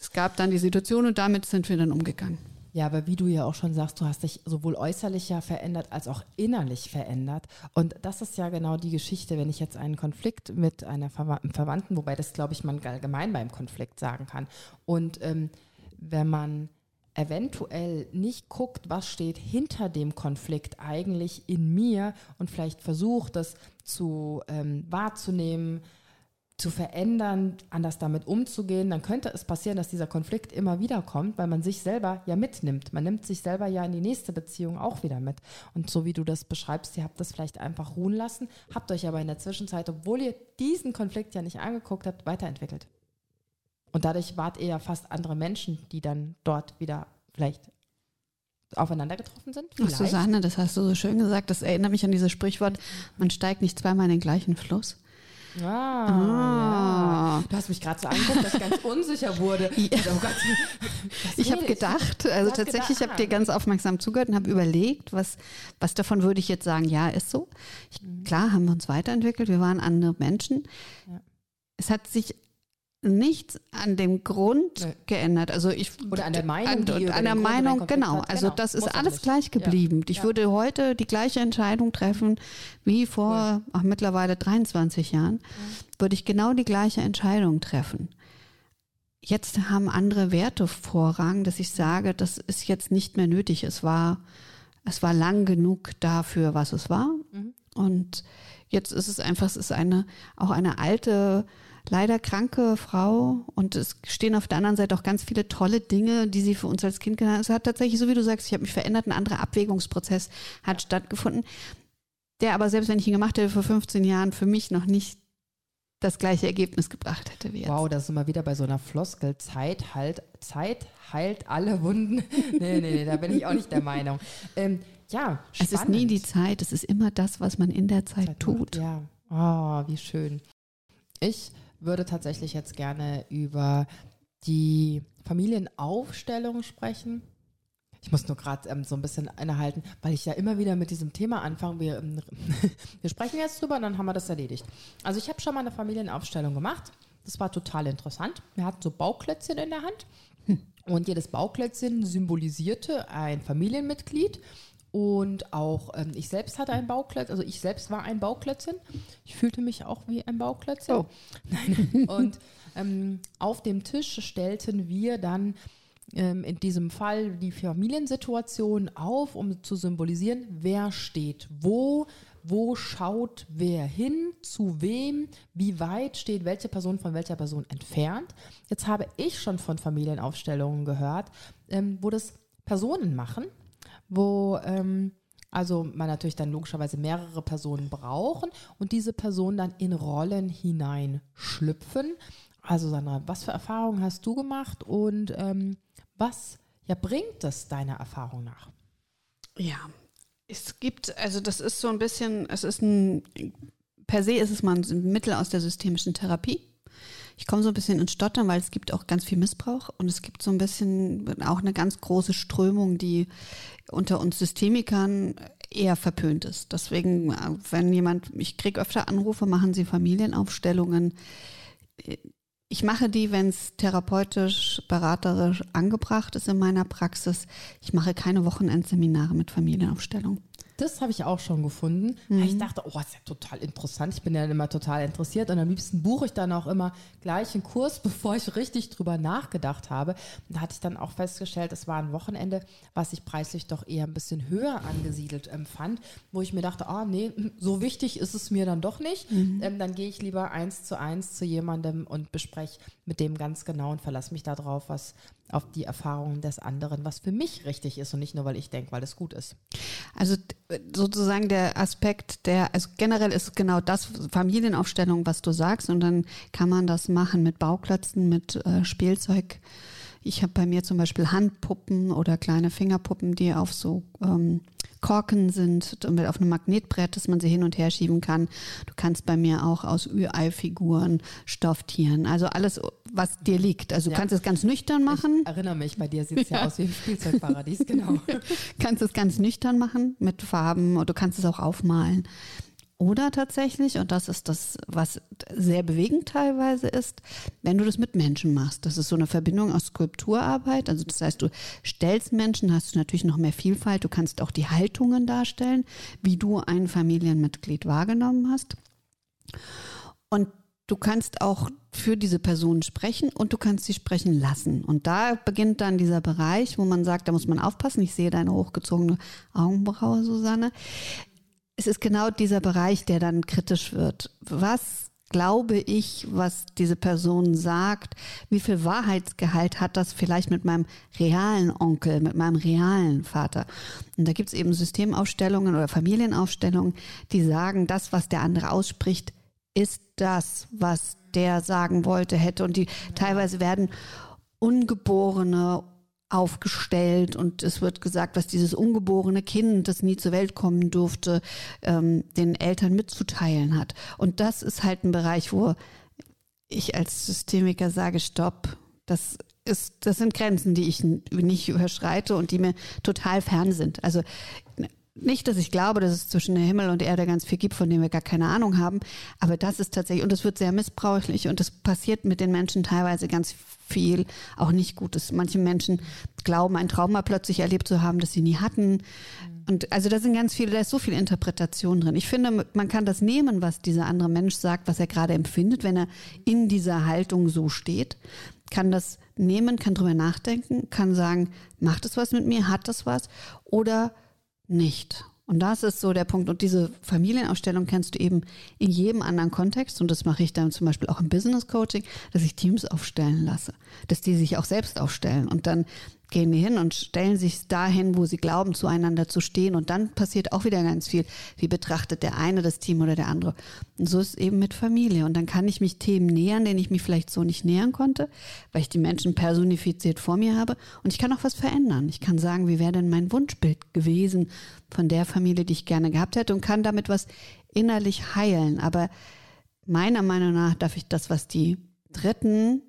es gab dann die Situation und damit sind wir dann umgegangen. Ja, aber wie du ja auch schon sagst, du hast dich sowohl äußerlich ja verändert als auch innerlich verändert. Und das ist ja genau die Geschichte, wenn ich jetzt einen Konflikt mit einer Verwandten, wobei das, glaube ich, man allgemein beim Konflikt sagen kann. Und ähm, wenn man eventuell nicht guckt, was steht hinter dem Konflikt eigentlich in mir und vielleicht versucht, das zu ähm, wahrzunehmen, zu verändern, anders damit umzugehen, dann könnte es passieren, dass dieser Konflikt immer wieder kommt, weil man sich selber ja mitnimmt. Man nimmt sich selber ja in die nächste Beziehung auch wieder mit. Und so wie du das beschreibst, ihr habt das vielleicht einfach ruhen lassen, habt euch aber in der Zwischenzeit, obwohl ihr diesen Konflikt ja nicht angeguckt habt, weiterentwickelt. Und dadurch wart ihr ja fast andere Menschen, die dann dort wieder vielleicht aufeinander getroffen sind. Ach, Susanne, das hast du so schön gesagt. Das erinnert mich an dieses Sprichwort, man steigt nicht zweimal in den gleichen Fluss. Ah, ah. Ja. Du hast mich gerade so angeguckt, dass ich ganz unsicher wurde. Ja. Oh Gott, ich habe gedacht, also tatsächlich, ich habe dir ganz aufmerksam zugehört und habe überlegt, was, was davon würde ich jetzt sagen, ja, ist so. Ich, mhm. Klar haben wir uns weiterentwickelt, wir waren andere Menschen. Ja. Es hat sich nichts an dem Grund nee. geändert. Also ich oder an der Meinung, an, an der Meinung, genau. Also genau. das ist Muss alles gleich geblieben. Ja. Ich ja. würde heute die gleiche Entscheidung treffen wie vor ja. ach, mittlerweile 23 Jahren. Würde ich genau die gleiche Entscheidung treffen. Jetzt haben andere Werte Vorrang, dass ich sage, das ist jetzt nicht mehr nötig. Es war, es war lang genug dafür, was es war. Mhm. Und jetzt ist es einfach, es ist eine, auch eine alte leider kranke Frau und es stehen auf der anderen Seite auch ganz viele tolle Dinge, die sie für uns als Kind getan hat. Es hat tatsächlich, so wie du sagst, ich habe mich verändert, ein anderer Abwägungsprozess hat stattgefunden, der aber selbst wenn ich ihn gemacht hätte vor 15 Jahren, für mich noch nicht das gleiche Ergebnis gebracht hätte wie jetzt. Wow, das ist immer wieder bei so einer Floskel. Zeit halt, Zeit heilt alle Wunden. nee, nee, nee, da bin ich auch nicht der Meinung. Ähm, ja, spannend. Es ist nie die Zeit, es ist immer das, was man in der Zeit, Zeit tut. Ja, oh, wie schön. Ich würde tatsächlich jetzt gerne über die Familienaufstellung sprechen. Ich muss nur gerade ähm, so ein bisschen innehalten, weil ich ja immer wieder mit diesem Thema anfange. Wir, ähm, wir sprechen jetzt drüber und dann haben wir das erledigt. Also ich habe schon mal eine Familienaufstellung gemacht. Das war total interessant. Wir hatten so Bauklötzchen in der Hand. Hm. Und jedes Bauklötzchen symbolisierte ein Familienmitglied. Und auch ähm, ich selbst hatte ein Bauklötzchen, also ich selbst war ein Bauklötzchen. Ich fühlte mich auch wie ein Bauklötzchen. Oh. Nein. Und ähm, auf dem Tisch stellten wir dann ähm, in diesem Fall die Familiensituation auf, um zu symbolisieren, wer steht wo, wo schaut wer hin, zu wem, wie weit steht welche Person von welcher Person entfernt. Jetzt habe ich schon von Familienaufstellungen gehört, ähm, wo das Personen machen wo ähm, also man natürlich dann logischerweise mehrere Personen brauchen und diese Personen dann in Rollen hineinschlüpfen. Also Sandra, was für Erfahrungen hast du gemacht und ähm, was ja, bringt das deiner Erfahrung nach? Ja, es gibt, also das ist so ein bisschen, es ist ein, per se ist es mal ein Mittel aus der systemischen Therapie. Ich komme so ein bisschen ins Stottern, weil es gibt auch ganz viel Missbrauch und es gibt so ein bisschen auch eine ganz große Strömung, die unter uns Systemikern eher verpönt ist. Deswegen, wenn jemand, ich kriege öfter Anrufe, machen Sie Familienaufstellungen. Ich mache die, wenn es therapeutisch, beraterisch angebracht ist in meiner Praxis. Ich mache keine Wochenendseminare mit Familienaufstellung. Das habe ich auch schon gefunden. Mhm. Ich dachte, oh, das ist ja total interessant. Ich bin ja immer total interessiert und am liebsten buche ich dann auch immer gleich einen Kurs, bevor ich richtig drüber nachgedacht habe. Und da hatte ich dann auch festgestellt, es war ein Wochenende, was ich preislich doch eher ein bisschen höher angesiedelt empfand, wo ich mir dachte, ah, nee, so wichtig ist es mir dann doch nicht. Mhm. Ähm, dann gehe ich lieber eins zu eins zu jemandem und bespreche mit dem ganz genau und verlasse mich darauf, was auf die Erfahrungen des anderen, was für mich richtig ist und nicht nur, weil ich denke, weil es gut ist. Also sozusagen der Aspekt, der, also generell ist genau das Familienaufstellung, was du sagst, und dann kann man das machen mit Bauklötzen, mit äh, Spielzeug. Ich habe bei mir zum Beispiel Handpuppen oder kleine Fingerpuppen, die auf so ähm, Korken sind, auf einem Magnetbrett, dass man sie hin und her schieben kann. Du kannst bei mir auch aus Ü-Ei-Figuren, Stofftieren, also alles, was dir liegt. Also du ja. kannst es ganz nüchtern machen. Ich erinnere mich, bei dir sieht es ja. ja aus wie ein Spielzeugparadies, genau. kannst es ganz nüchtern machen mit Farben oder du kannst es auch aufmalen. Oder tatsächlich, und das ist das, was sehr bewegend teilweise ist, wenn du das mit Menschen machst. Das ist so eine Verbindung aus Skulpturarbeit. Also das heißt, du stellst Menschen, hast du natürlich noch mehr Vielfalt. Du kannst auch die Haltungen darstellen, wie du ein Familienmitglied wahrgenommen hast. Und du kannst auch für diese Person sprechen und du kannst sie sprechen lassen. Und da beginnt dann dieser Bereich, wo man sagt, da muss man aufpassen. Ich sehe deine hochgezogene Augenbraue, Susanne. Es ist genau dieser Bereich, der dann kritisch wird. Was glaube ich, was diese Person sagt? Wie viel Wahrheitsgehalt hat das vielleicht mit meinem realen Onkel, mit meinem realen Vater? Und da gibt es eben Systemaufstellungen oder Familienaufstellungen, die sagen, das, was der andere ausspricht, ist das, was der sagen wollte, hätte. Und die teilweise werden Ungeborene aufgestellt und es wird gesagt, was dieses ungeborene Kind, das nie zur Welt kommen durfte, ähm, den Eltern mitzuteilen hat. Und das ist halt ein Bereich, wo ich als Systemiker sage, stopp, das ist, das sind Grenzen, die ich nicht überschreite und die mir total fern sind. Also nicht, dass ich glaube, dass es zwischen der Himmel und der Erde ganz viel gibt, von dem wir gar keine Ahnung haben, aber das ist tatsächlich, und es wird sehr missbräuchlich und das passiert mit den Menschen teilweise ganz viel, auch nicht Gutes. Manche Menschen glauben, ein Trauma plötzlich erlebt zu haben, das sie nie hatten. Und also da sind ganz viele, da ist so viel Interpretation drin. Ich finde, man kann das nehmen, was dieser andere Mensch sagt, was er gerade empfindet, wenn er in dieser Haltung so steht, kann das nehmen, kann drüber nachdenken, kann sagen, macht es was mit mir, hat das was oder nicht. Und das ist so der Punkt. Und diese Familienausstellung kennst du eben in jedem anderen Kontext. Und das mache ich dann zum Beispiel auch im Business Coaching, dass ich Teams aufstellen lasse. Dass die sich auch selbst aufstellen. Und dann gehen die hin und stellen sich dahin, wo sie glauben, zueinander zu stehen. Und dann passiert auch wieder ganz viel. Wie betrachtet der eine das Team oder der andere? Und so ist es eben mit Familie. Und dann kann ich mich Themen nähern, denen ich mich vielleicht so nicht nähern konnte, weil ich die Menschen personifiziert vor mir habe. Und ich kann auch was verändern. Ich kann sagen, wie wäre denn mein Wunschbild gewesen von der Familie, die ich gerne gehabt hätte und kann damit was innerlich heilen. Aber meiner Meinung nach darf ich das, was die Dritten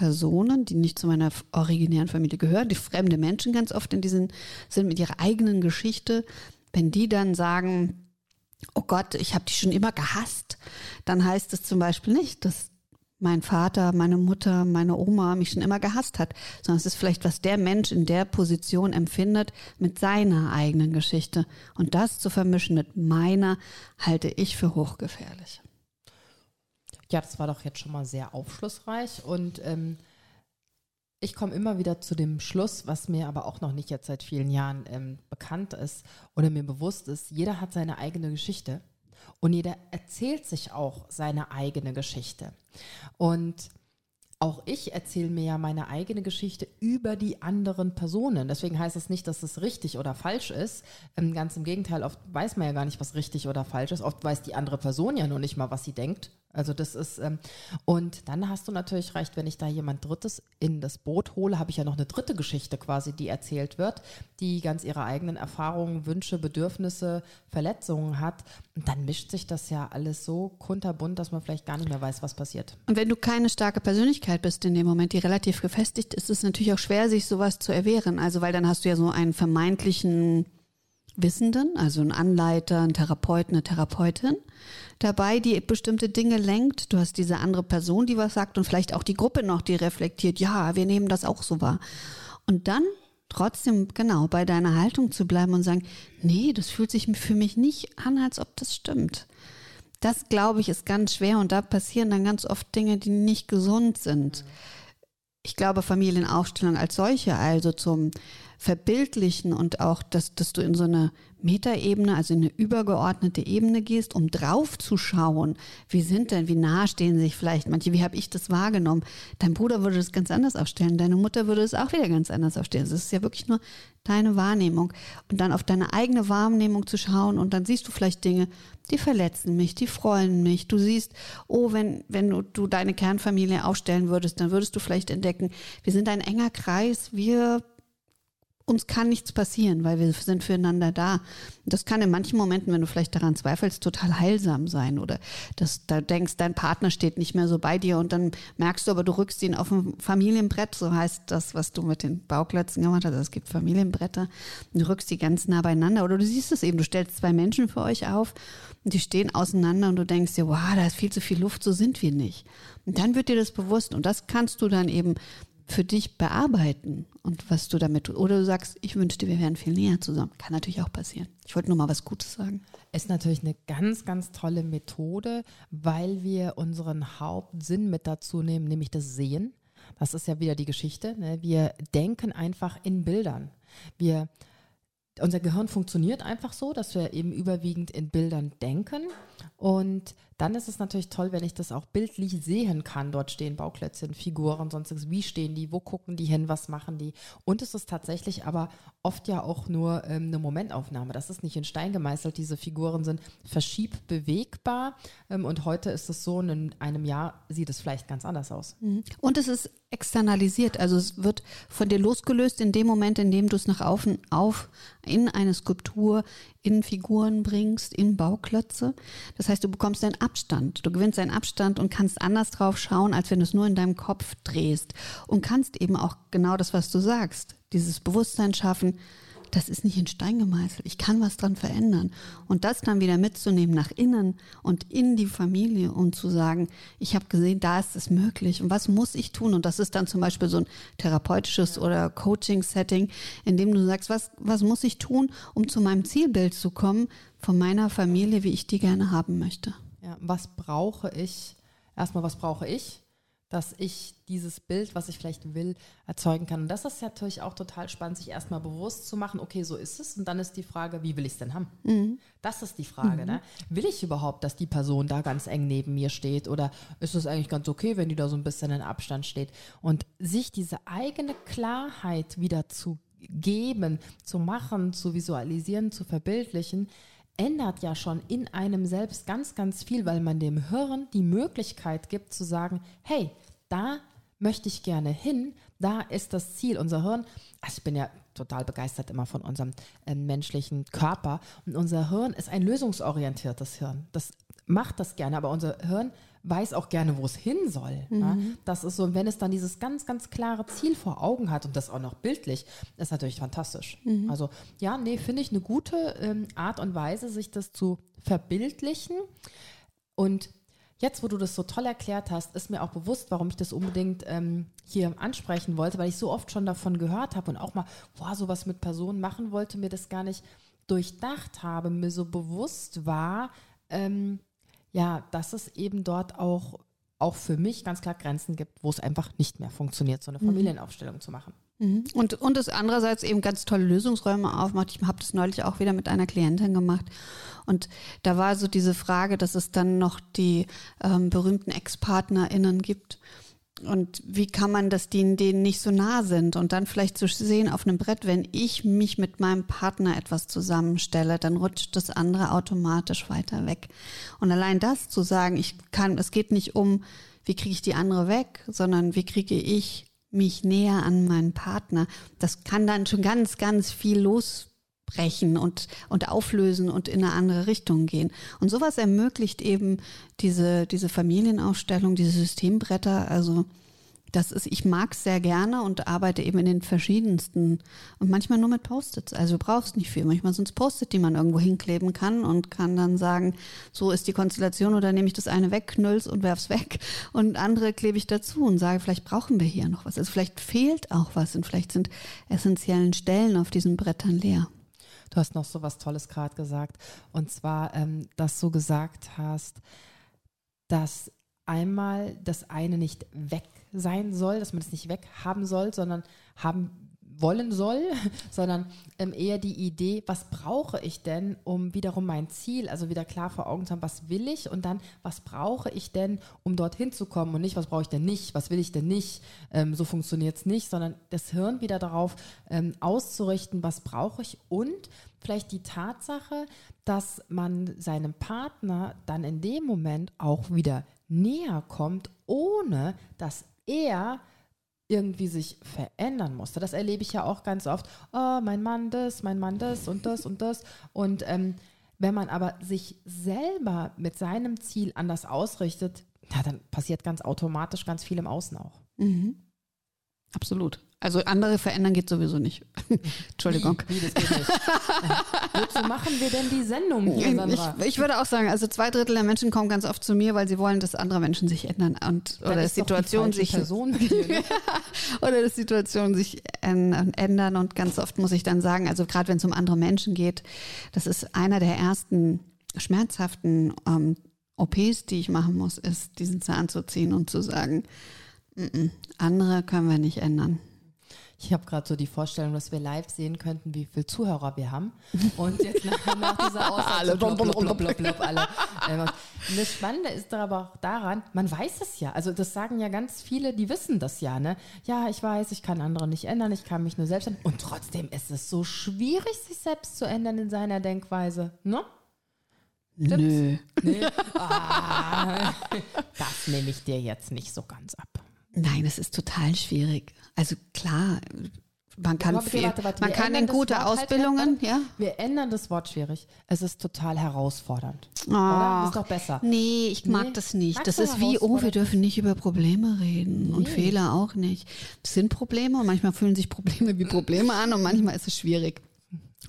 Personen, die nicht zu meiner originären Familie gehören, die fremde Menschen ganz oft in diesen sind mit ihrer eigenen Geschichte, wenn die dann sagen, oh Gott, ich habe dich schon immer gehasst, dann heißt es zum Beispiel nicht, dass mein Vater, meine Mutter, meine Oma mich schon immer gehasst hat, sondern es ist vielleicht, was der Mensch in der Position empfindet mit seiner eigenen Geschichte. Und das zu vermischen mit meiner, halte ich für hochgefährlich. Ja, das war doch jetzt schon mal sehr aufschlussreich und ähm, ich komme immer wieder zu dem Schluss, was mir aber auch noch nicht jetzt seit vielen Jahren ähm, bekannt ist oder mir bewusst ist, jeder hat seine eigene Geschichte und jeder erzählt sich auch seine eigene Geschichte. Und auch ich erzähle mir ja meine eigene Geschichte über die anderen Personen. Deswegen heißt es nicht, dass es richtig oder falsch ist. Ähm, ganz im Gegenteil, oft weiß man ja gar nicht, was richtig oder falsch ist. Oft weiß die andere Person ja nur nicht mal, was sie denkt. Also das ist, ähm, und dann hast du natürlich recht, wenn ich da jemand Drittes in das Boot hole, habe ich ja noch eine dritte Geschichte quasi, die erzählt wird, die ganz ihre eigenen Erfahrungen, Wünsche, Bedürfnisse, Verletzungen hat. Und dann mischt sich das ja alles so kunterbunt, dass man vielleicht gar nicht mehr weiß, was passiert. Und wenn du keine starke Persönlichkeit bist in dem Moment, die relativ gefestigt ist, ist es natürlich auch schwer, sich sowas zu erwehren. Also weil dann hast du ja so einen vermeintlichen Wissenden, also einen Anleiter, einen Therapeuten, eine Therapeutin dabei, die bestimmte Dinge lenkt. Du hast diese andere Person, die was sagt und vielleicht auch die Gruppe noch, die reflektiert, ja, wir nehmen das auch so wahr. Und dann trotzdem genau bei deiner Haltung zu bleiben und sagen, nee, das fühlt sich für mich nicht an, als ob das stimmt. Das, glaube ich, ist ganz schwer und da passieren dann ganz oft Dinge, die nicht gesund sind. Ich glaube, Familienaufstellung als solche, also zum Verbildlichen und auch, dass, dass du in so eine Metaebene, also in eine übergeordnete Ebene gehst, um drauf zu schauen, wie sind denn, wie nah stehen sich vielleicht manche, wie habe ich das wahrgenommen? Dein Bruder würde das ganz anders aufstellen, deine Mutter würde es auch wieder ganz anders aufstellen. Das ist ja wirklich nur deine Wahrnehmung. Und dann auf deine eigene Wahrnehmung zu schauen und dann siehst du vielleicht Dinge, die verletzen mich, die freuen mich. Du siehst, oh, wenn, wenn du, du deine Kernfamilie aufstellen würdest, dann würdest du vielleicht entdecken, wir sind ein enger Kreis, wir uns kann nichts passieren, weil wir sind füreinander da. Das kann in manchen Momenten, wenn du vielleicht daran zweifelst, total heilsam sein oder dass du denkst, dein Partner steht nicht mehr so bei dir und dann merkst du aber, du rückst ihn auf ein Familienbrett, so heißt das, was du mit den Bauklötzen gemacht hast. Es gibt Familienbretter, du rückst die ganz nah beieinander oder du siehst es eben, du stellst zwei Menschen für euch auf und die stehen auseinander und du denkst dir, wow, da ist viel zu viel Luft, so sind wir nicht. Und dann wird dir das bewusst und das kannst du dann eben für dich bearbeiten und was du damit oder du sagst, ich wünschte, wir wären viel näher zusammen. Kann natürlich auch passieren. Ich wollte nur mal was Gutes sagen. Ist natürlich eine ganz, ganz tolle Methode, weil wir unseren Hauptsinn mit dazu nehmen, nämlich das Sehen. Das ist ja wieder die Geschichte. Ne? Wir denken einfach in Bildern. Wir unser Gehirn funktioniert einfach so, dass wir eben überwiegend in Bildern denken. Und dann ist es natürlich toll, wenn ich das auch bildlich sehen kann. Dort stehen Bauklötzchen, Figuren, sonstiges. Wie stehen die? Wo gucken die hin? Was machen die? Und es ist tatsächlich aber oft ja auch nur ähm, eine Momentaufnahme. Das ist nicht in Stein gemeißelt. Diese Figuren sind verschieb bewegbar. Ähm, und heute ist es so, in einem Jahr sieht es vielleicht ganz anders aus. Mhm. Und es ist externalisiert. Also es wird von dir losgelöst in dem Moment, in dem du es nach außen auf in eine Skulptur, in Figuren bringst, in Bauklötze. Das heißt, du bekommst einen Abstand. Du gewinnst einen Abstand und kannst anders drauf schauen, als wenn du es nur in deinem Kopf drehst. Und kannst eben auch genau das, was du sagst, dieses Bewusstsein schaffen, das ist nicht in Stein gemeißelt. Ich kann was dran verändern. Und das dann wieder mitzunehmen nach innen und in die Familie und zu sagen, ich habe gesehen, da ist es möglich. Und was muss ich tun? Und das ist dann zum Beispiel so ein therapeutisches oder Coaching-Setting, in dem du sagst, was, was muss ich tun, um zu meinem Zielbild zu kommen von meiner Familie, wie ich die gerne haben möchte. Ja, was brauche ich? Erstmal, was brauche ich? Dass ich dieses Bild, was ich vielleicht will, erzeugen kann. Und das ist natürlich auch total spannend, sich erstmal bewusst zu machen, okay, so ist es. Und dann ist die Frage, wie will ich es denn haben? Mhm. Das ist die Frage. Mhm. Ne? Will ich überhaupt, dass die Person da ganz eng neben mir steht? Oder ist es eigentlich ganz okay, wenn die da so ein bisschen in Abstand steht? Und sich diese eigene Klarheit wieder zu geben, zu machen, zu visualisieren, zu verbildlichen, ändert ja schon in einem selbst ganz, ganz viel, weil man dem Hirn die Möglichkeit gibt zu sagen, hey, da möchte ich gerne hin, da ist das Ziel. Unser Hirn, also ich bin ja total begeistert immer von unserem äh, menschlichen Körper und unser Hirn ist ein lösungsorientiertes Hirn. Das macht das gerne, aber unser Hirn weiß auch gerne, wo es hin soll. Mhm. Ja? Das ist so, wenn es dann dieses ganz, ganz klare Ziel vor Augen hat und das auch noch bildlich, ist natürlich fantastisch. Mhm. Also ja, nee, finde ich eine gute ähm, Art und Weise, sich das zu verbildlichen. Und jetzt, wo du das so toll erklärt hast, ist mir auch bewusst, warum ich das unbedingt ähm, hier ansprechen wollte, weil ich so oft schon davon gehört habe und auch mal, boah, sowas mit Personen machen wollte, mir das gar nicht durchdacht habe, mir so bewusst war, ähm, ja, dass es eben dort auch, auch für mich ganz klar Grenzen gibt, wo es einfach nicht mehr funktioniert, so eine mhm. Familienaufstellung zu machen. Mhm. Und, und es andererseits eben ganz tolle Lösungsräume aufmacht. Ich habe das neulich auch wieder mit einer Klientin gemacht. Und da war so diese Frage, dass es dann noch die ähm, berühmten Ex-PartnerInnen gibt und wie kann man das denen, denen nicht so nah sind und dann vielleicht zu sehen auf einem Brett, wenn ich mich mit meinem Partner etwas zusammenstelle, dann rutscht das andere automatisch weiter weg. Und allein das zu sagen, ich kann, es geht nicht um, wie kriege ich die andere weg, sondern wie kriege ich mich näher an meinen Partner. Das kann dann schon ganz, ganz viel los brechen und, und auflösen und in eine andere Richtung gehen. Und sowas ermöglicht eben diese, diese Familienaufstellung, diese Systembretter. Also das ist, ich mag es sehr gerne und arbeite eben in den verschiedensten und manchmal nur mit Post-its. Also du brauchst nicht viel. Manchmal sind es Post-it, die man irgendwo hinkleben kann und kann dann sagen, so ist die Konstellation oder nehme ich das eine weg, knüll's und werf's weg und andere klebe ich dazu und sage, vielleicht brauchen wir hier noch was. Also vielleicht fehlt auch was und vielleicht sind essentiellen Stellen auf diesen Brettern leer. Du hast noch so was Tolles gerade gesagt. Und zwar, ähm, dass du gesagt hast, dass einmal das eine nicht weg sein soll, dass man es nicht weg haben soll, sondern haben wollen soll, sondern ähm, eher die Idee, was brauche ich denn, um wiederum mein Ziel, also wieder klar vor Augen zu haben, was will ich und dann, was brauche ich denn, um dorthin zu kommen und nicht, was brauche ich denn nicht, was will ich denn nicht, ähm, so funktioniert es nicht, sondern das Hirn wieder darauf ähm, auszurichten, was brauche ich und vielleicht die Tatsache, dass man seinem Partner dann in dem Moment auch wieder näher kommt, ohne dass er irgendwie sich verändern musste. Das erlebe ich ja auch ganz oft. Oh, mein Mann das, mein Mann das und das und das. Und ähm, wenn man aber sich selber mit seinem Ziel anders ausrichtet, ja, dann passiert ganz automatisch ganz viel im Außen auch. Mhm. Absolut. Also andere verändern geht sowieso nicht. Entschuldigung. Wie, wie, das geht nicht. Wozu machen wir denn die Sendung hier, Sandra? Ich, ich, würde auch sagen, also zwei Drittel der Menschen kommen ganz oft zu mir, weil sie wollen, dass andere Menschen sich ändern und Dann oder ist doch die Situation falsche sich Person hier, ne? oder dass Situationen sich änd- ändern und ganz oft muss ich dann sagen, also gerade wenn es um andere Menschen geht, das ist einer der ersten schmerzhaften ähm, OPs, die ich machen muss, ist diesen Zahn zu ziehen und zu sagen, "Mm, mm, andere können wir nicht ändern. Ich habe gerade so die Vorstellung, dass wir live sehen könnten, wie viele Zuhörer wir haben. Und jetzt nach, nach dieser Aussage, Alle. blub, blub, blub, blub, alle. Und das Spannende ist aber auch daran, man weiß es ja. Also das sagen ja ganz viele, die wissen das ja. Ne? Ja, ich weiß, ich kann andere nicht ändern, ich kann mich nur selbst ändern. Und trotzdem ist es so schwierig, sich selbst zu ändern in seiner Denkweise. Ne? Nö. Nee. Ah, das nehme ich dir jetzt nicht so ganz ab. Nein, es ist total schwierig. Also klar, man kann viel, warte, warte, man kann in gute Wort halt Ausbildungen, ändern. ja. Wir ändern das Wort schwierig. Es ist total herausfordernd. Oder? Ach, Ist doch besser. Nee, ich mag Nee, das nicht. Das ist wie, oh, wir dürfen nicht über Probleme reden und Nee. Fehler auch nicht. Das sind Probleme und manchmal fühlen sich Probleme wie Probleme an und manchmal ist es schwierig.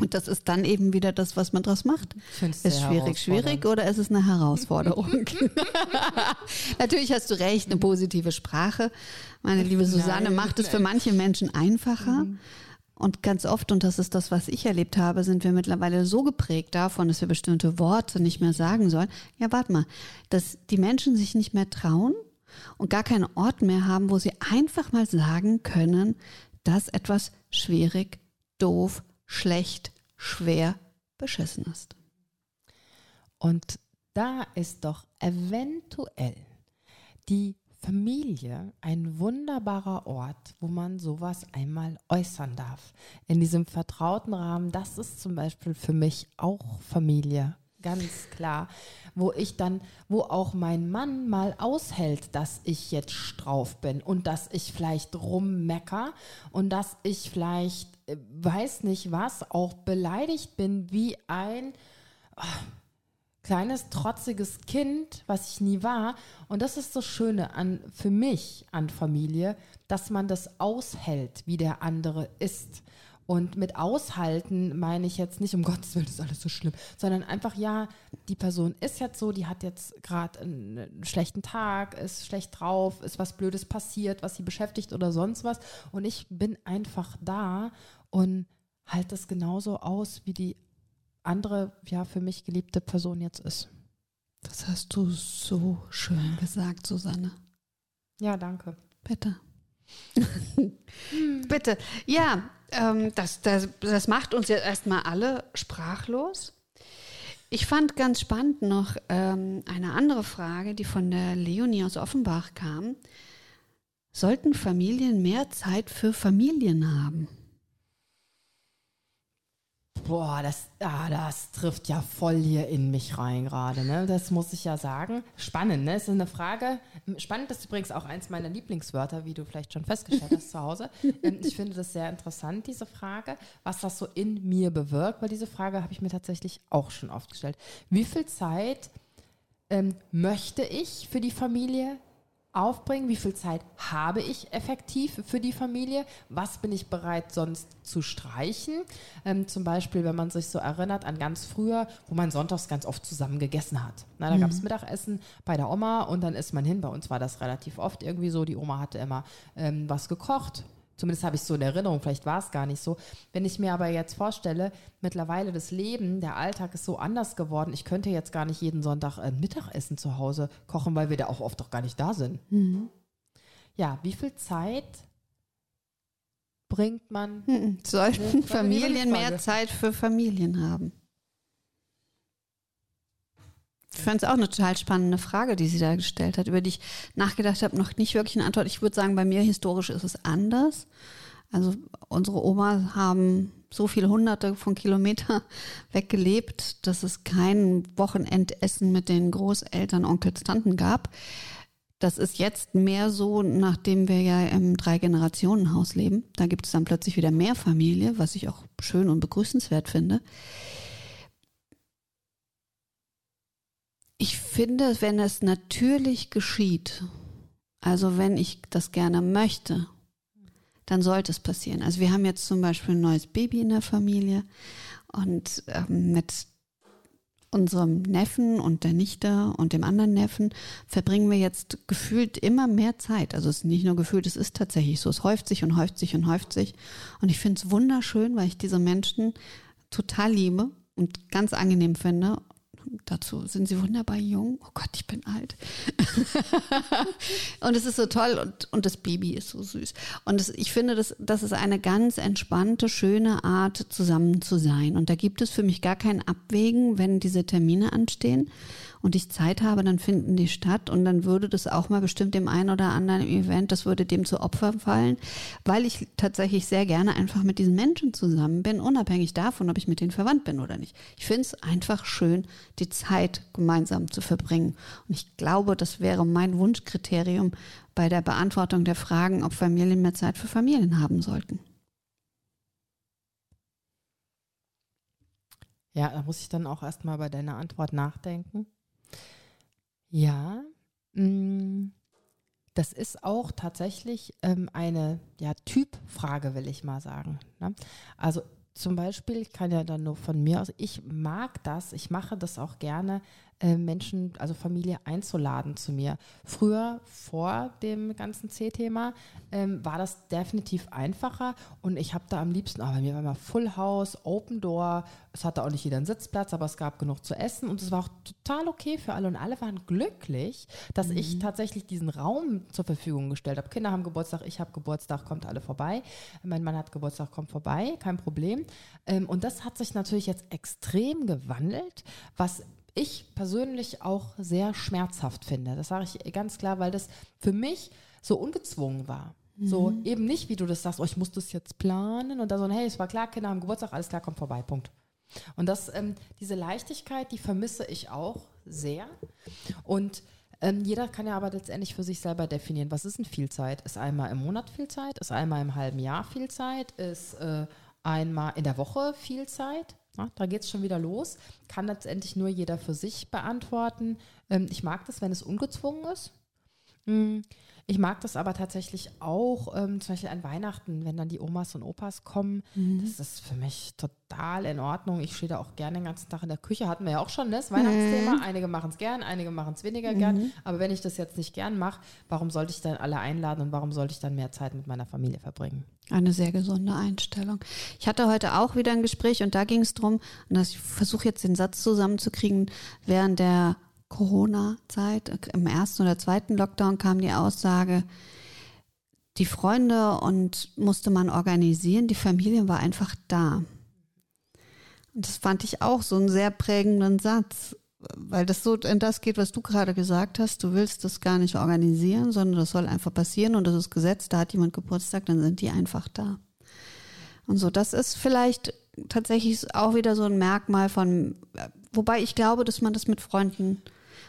Und das ist dann eben wieder das, was man draus macht. Find's Ist schwierig, schwierig oder ist es eine Herausforderung? Natürlich hast du recht, eine positive Sprache. Meine liebe Susanne Nein, macht es für manche Menschen einfacher. Mhm. Und ganz oft, und das ist das, was ich erlebt habe, sind wir mittlerweile so geprägt davon, dass wir bestimmte Worte nicht mehr sagen sollen. Ja, warte mal, dass die Menschen sich nicht mehr trauen und gar keinen Ort mehr haben, wo sie einfach mal sagen können, dass etwas schwierig, doof, schlecht, schwer, beschissen ist. Und da ist doch eventuell die Familie ein wunderbarer Ort, wo man sowas einmal äußern darf. In diesem vertrauten Rahmen, das ist zum Beispiel für mich auch Familie. Ganz klar, wo ich dann, wo auch mein Mann mal aushält, dass ich jetzt drauf bin und dass ich vielleicht rummecker und dass ich vielleicht, weiß nicht was, auch beleidigt bin wie ein kleines, trotziges Kind, was ich nie war. Und das ist das Schöne an, für mich an Familie, dass man das aushält, wie der andere ist. Und mit aushalten meine ich jetzt nicht, um Gottes Willen, ist alles so schlimm, sondern einfach, ja, die Person ist jetzt so, die hat jetzt gerade einen schlechten Tag, ist schlecht drauf, ist was Blödes passiert, was sie beschäftigt oder sonst was. Und ich bin einfach da und halte das genauso aus, wie die andere, ja, für mich geliebte Person jetzt ist. Das hast du so schön gesagt, Susanne. Ja, danke. Bitte. Bitte. Ja, ähm, das, das, das macht uns jetzt erstmal alle sprachlos. Ich fand ganz spannend noch ähm, eine andere Frage, die von der Leonie aus Offenbach kam. Sollten Familien mehr Zeit für Familien haben? Boah, das, ah, das trifft ja voll hier in mich rein gerade, ne? Das muss ich ja sagen. Spannend, ne? Ist eine Frage. Spannend ist übrigens auch eins meiner Lieblingswörter, wie du vielleicht schon festgestellt hast zu Hause. Ähm, ich finde das sehr interessant, diese Frage, was das so in mir bewirkt, weil diese Frage habe ich mir tatsächlich auch schon oft gestellt. Wie viel Zeit ähm, möchte ich für die Familie aufbringen? Wie viel Zeit habe ich effektiv für die Familie? Was bin ich bereit sonst zu streichen? Ähm, zum Beispiel, wenn man sich so erinnert an ganz früher, wo man sonntags ganz oft zusammen gegessen hat. Na, da gab es Mittagessen bei der Oma und dann ist man hin. Bei uns war das relativ oft irgendwie so. Die Oma hatte immer ähm, was gekocht. Zumindest habe ich es so in Erinnerung, vielleicht war es gar nicht so. Wenn ich mir aber jetzt vorstelle, mittlerweile das Leben, der Alltag ist so anders geworden. Ich könnte jetzt gar nicht jeden Sonntag ein Mittagessen zu Hause kochen, weil wir da auch oft doch gar nicht da sind. Ja, wie viel Zeit bringt man? Hm, Sollten Familien mehr. Zeit für Familien haben? Ich fand es auch eine total spannende Frage, die sie da gestellt hat, über die ich nachgedacht habe, noch nicht wirklich eine Antwort. Ich würde sagen, bei mir historisch ist es anders. Also unsere Omas haben so viele hunderte von Kilometer weggelebt, dass es kein Wochenendessen mit den Großeltern, Onkels, Tanten gab. Das ist jetzt mehr so, nachdem wir ja im Drei-Generationen-Haus leben. Da gibt es dann plötzlich wieder mehr Familie, was ich auch schön und begrüßenswert finde. Ich finde, wenn es natürlich geschieht, also wenn ich das gerne möchte, dann sollte es passieren. Also wir haben jetzt zum Beispiel ein neues Baby in der Familie und ähm, mit unserem Neffen und der Nichte und dem anderen Neffen verbringen wir jetzt gefühlt immer mehr Zeit. Also es ist nicht nur gefühlt, es ist tatsächlich so. Es häuft sich und häuft sich und häuft sich. Und ich finde es wunderschön, weil ich diese Menschen total liebe und ganz angenehm finde dazu sind sie wunderbar jung. Oh Gott, ich bin alt. und es ist so toll und, und das Baby ist so süß. Und es, ich finde, das, das ist eine ganz entspannte, schöne Art, zusammen zu sein. Und da gibt es für mich gar kein Abwägen, wenn diese Termine anstehen und ich Zeit habe, dann finden die statt und dann würde das auch mal bestimmt dem einen oder anderen Event, das würde dem zu Opfer fallen, weil ich tatsächlich sehr gerne einfach mit diesen Menschen zusammen bin, unabhängig davon, ob ich mit denen verwandt bin oder nicht. Ich finde es einfach schön, die Zeit gemeinsam zu verbringen. Und ich glaube, das wäre mein Wunschkriterium bei der Beantwortung der Fragen, ob Familien mehr Zeit für Familien haben sollten. Ja, da muss ich dann auch erstmal bei deiner Antwort nachdenken. Ja, mm, das ist auch tatsächlich ähm, eine ja, Typfrage, will ich mal sagen. Ne? Also zum Beispiel, ich kann ja dann nur von mir aus, ich mag das, ich mache das auch gerne, äh, Menschen, also Familie einzuladen zu mir. Früher, vor dem ganzen C-Thema, ähm, war das definitiv einfacher und ich habe da am liebsten, aber oh, mir war immer Full House, Open Door, es hatte auch nicht jeder einen Sitzplatz, aber es gab genug zu essen und es war auch total okay für alle und alle waren glücklich, dass mhm. ich tatsächlich diesen Raum zur Verfügung gestellt habe. Kinder haben Geburtstag, ich habe Geburtstag, kommt alle vorbei. Mein Mann hat Geburtstag, kommt vorbei, kein Problem. Ähm, und das hat sich natürlich jetzt extrem gewandelt, was ich persönlich auch sehr schmerzhaft finde. Das sage ich ganz klar, weil das für mich so ungezwungen war. Mhm. So eben nicht, wie du das sagst, oh, ich muss das jetzt planen und da so, hey, es war klar, Kinder haben Geburtstag, alles klar, kommt vorbei, Punkt. Und das, ähm, diese Leichtigkeit, die vermisse ich auch sehr. Und ähm, jeder kann ja aber letztendlich für sich selber definieren, was ist denn viel Zeit? Ist einmal im Monat viel Zeit? Ist einmal im halben Jahr viel Zeit? Ist äh, einmal in der Woche viel Zeit? Da geht es schon wieder los. Kann letztendlich nur jeder für sich beantworten. Ähm, ich mag das, wenn es ungezwungen ist. Hm, ich mag das aber tatsächlich auch, ähm, zum Beispiel an Weihnachten, wenn dann die Omas und Opas kommen. Mhm. Das ist für mich total in Ordnung. Ich stehe da auch gerne den ganzen Tag in der Küche. Hatten wir ja auch schon, ne? das Weihnachtsthema. Mhm. Einige machen es gern, einige machen es weniger mhm. gern. Aber wenn ich das jetzt nicht gern mache, warum sollte ich dann alle einladen und warum sollte ich dann mehr Zeit mit meiner Familie verbringen? Eine sehr gesunde Einstellung. Ich hatte heute auch wieder ein Gespräch und da ging es darum, und ich versuche jetzt den Satz zusammenzukriegen, während der Corona-Zeit, im ersten oder zweiten Lockdown kam die Aussage, die Freunde und musste man organisieren, die Familie war einfach da. Und das fand ich auch so einen sehr prägenden Satz, weil das so in das geht, was du gerade gesagt hast. Du willst das gar nicht organisieren, sondern das soll einfach passieren und das ist Gesetz, da hat jemand Geburtstag, dann sind die einfach da. Und so, das ist vielleicht tatsächlich auch wieder so ein Merkmal von, wobei ich glaube, dass man das mit Freunden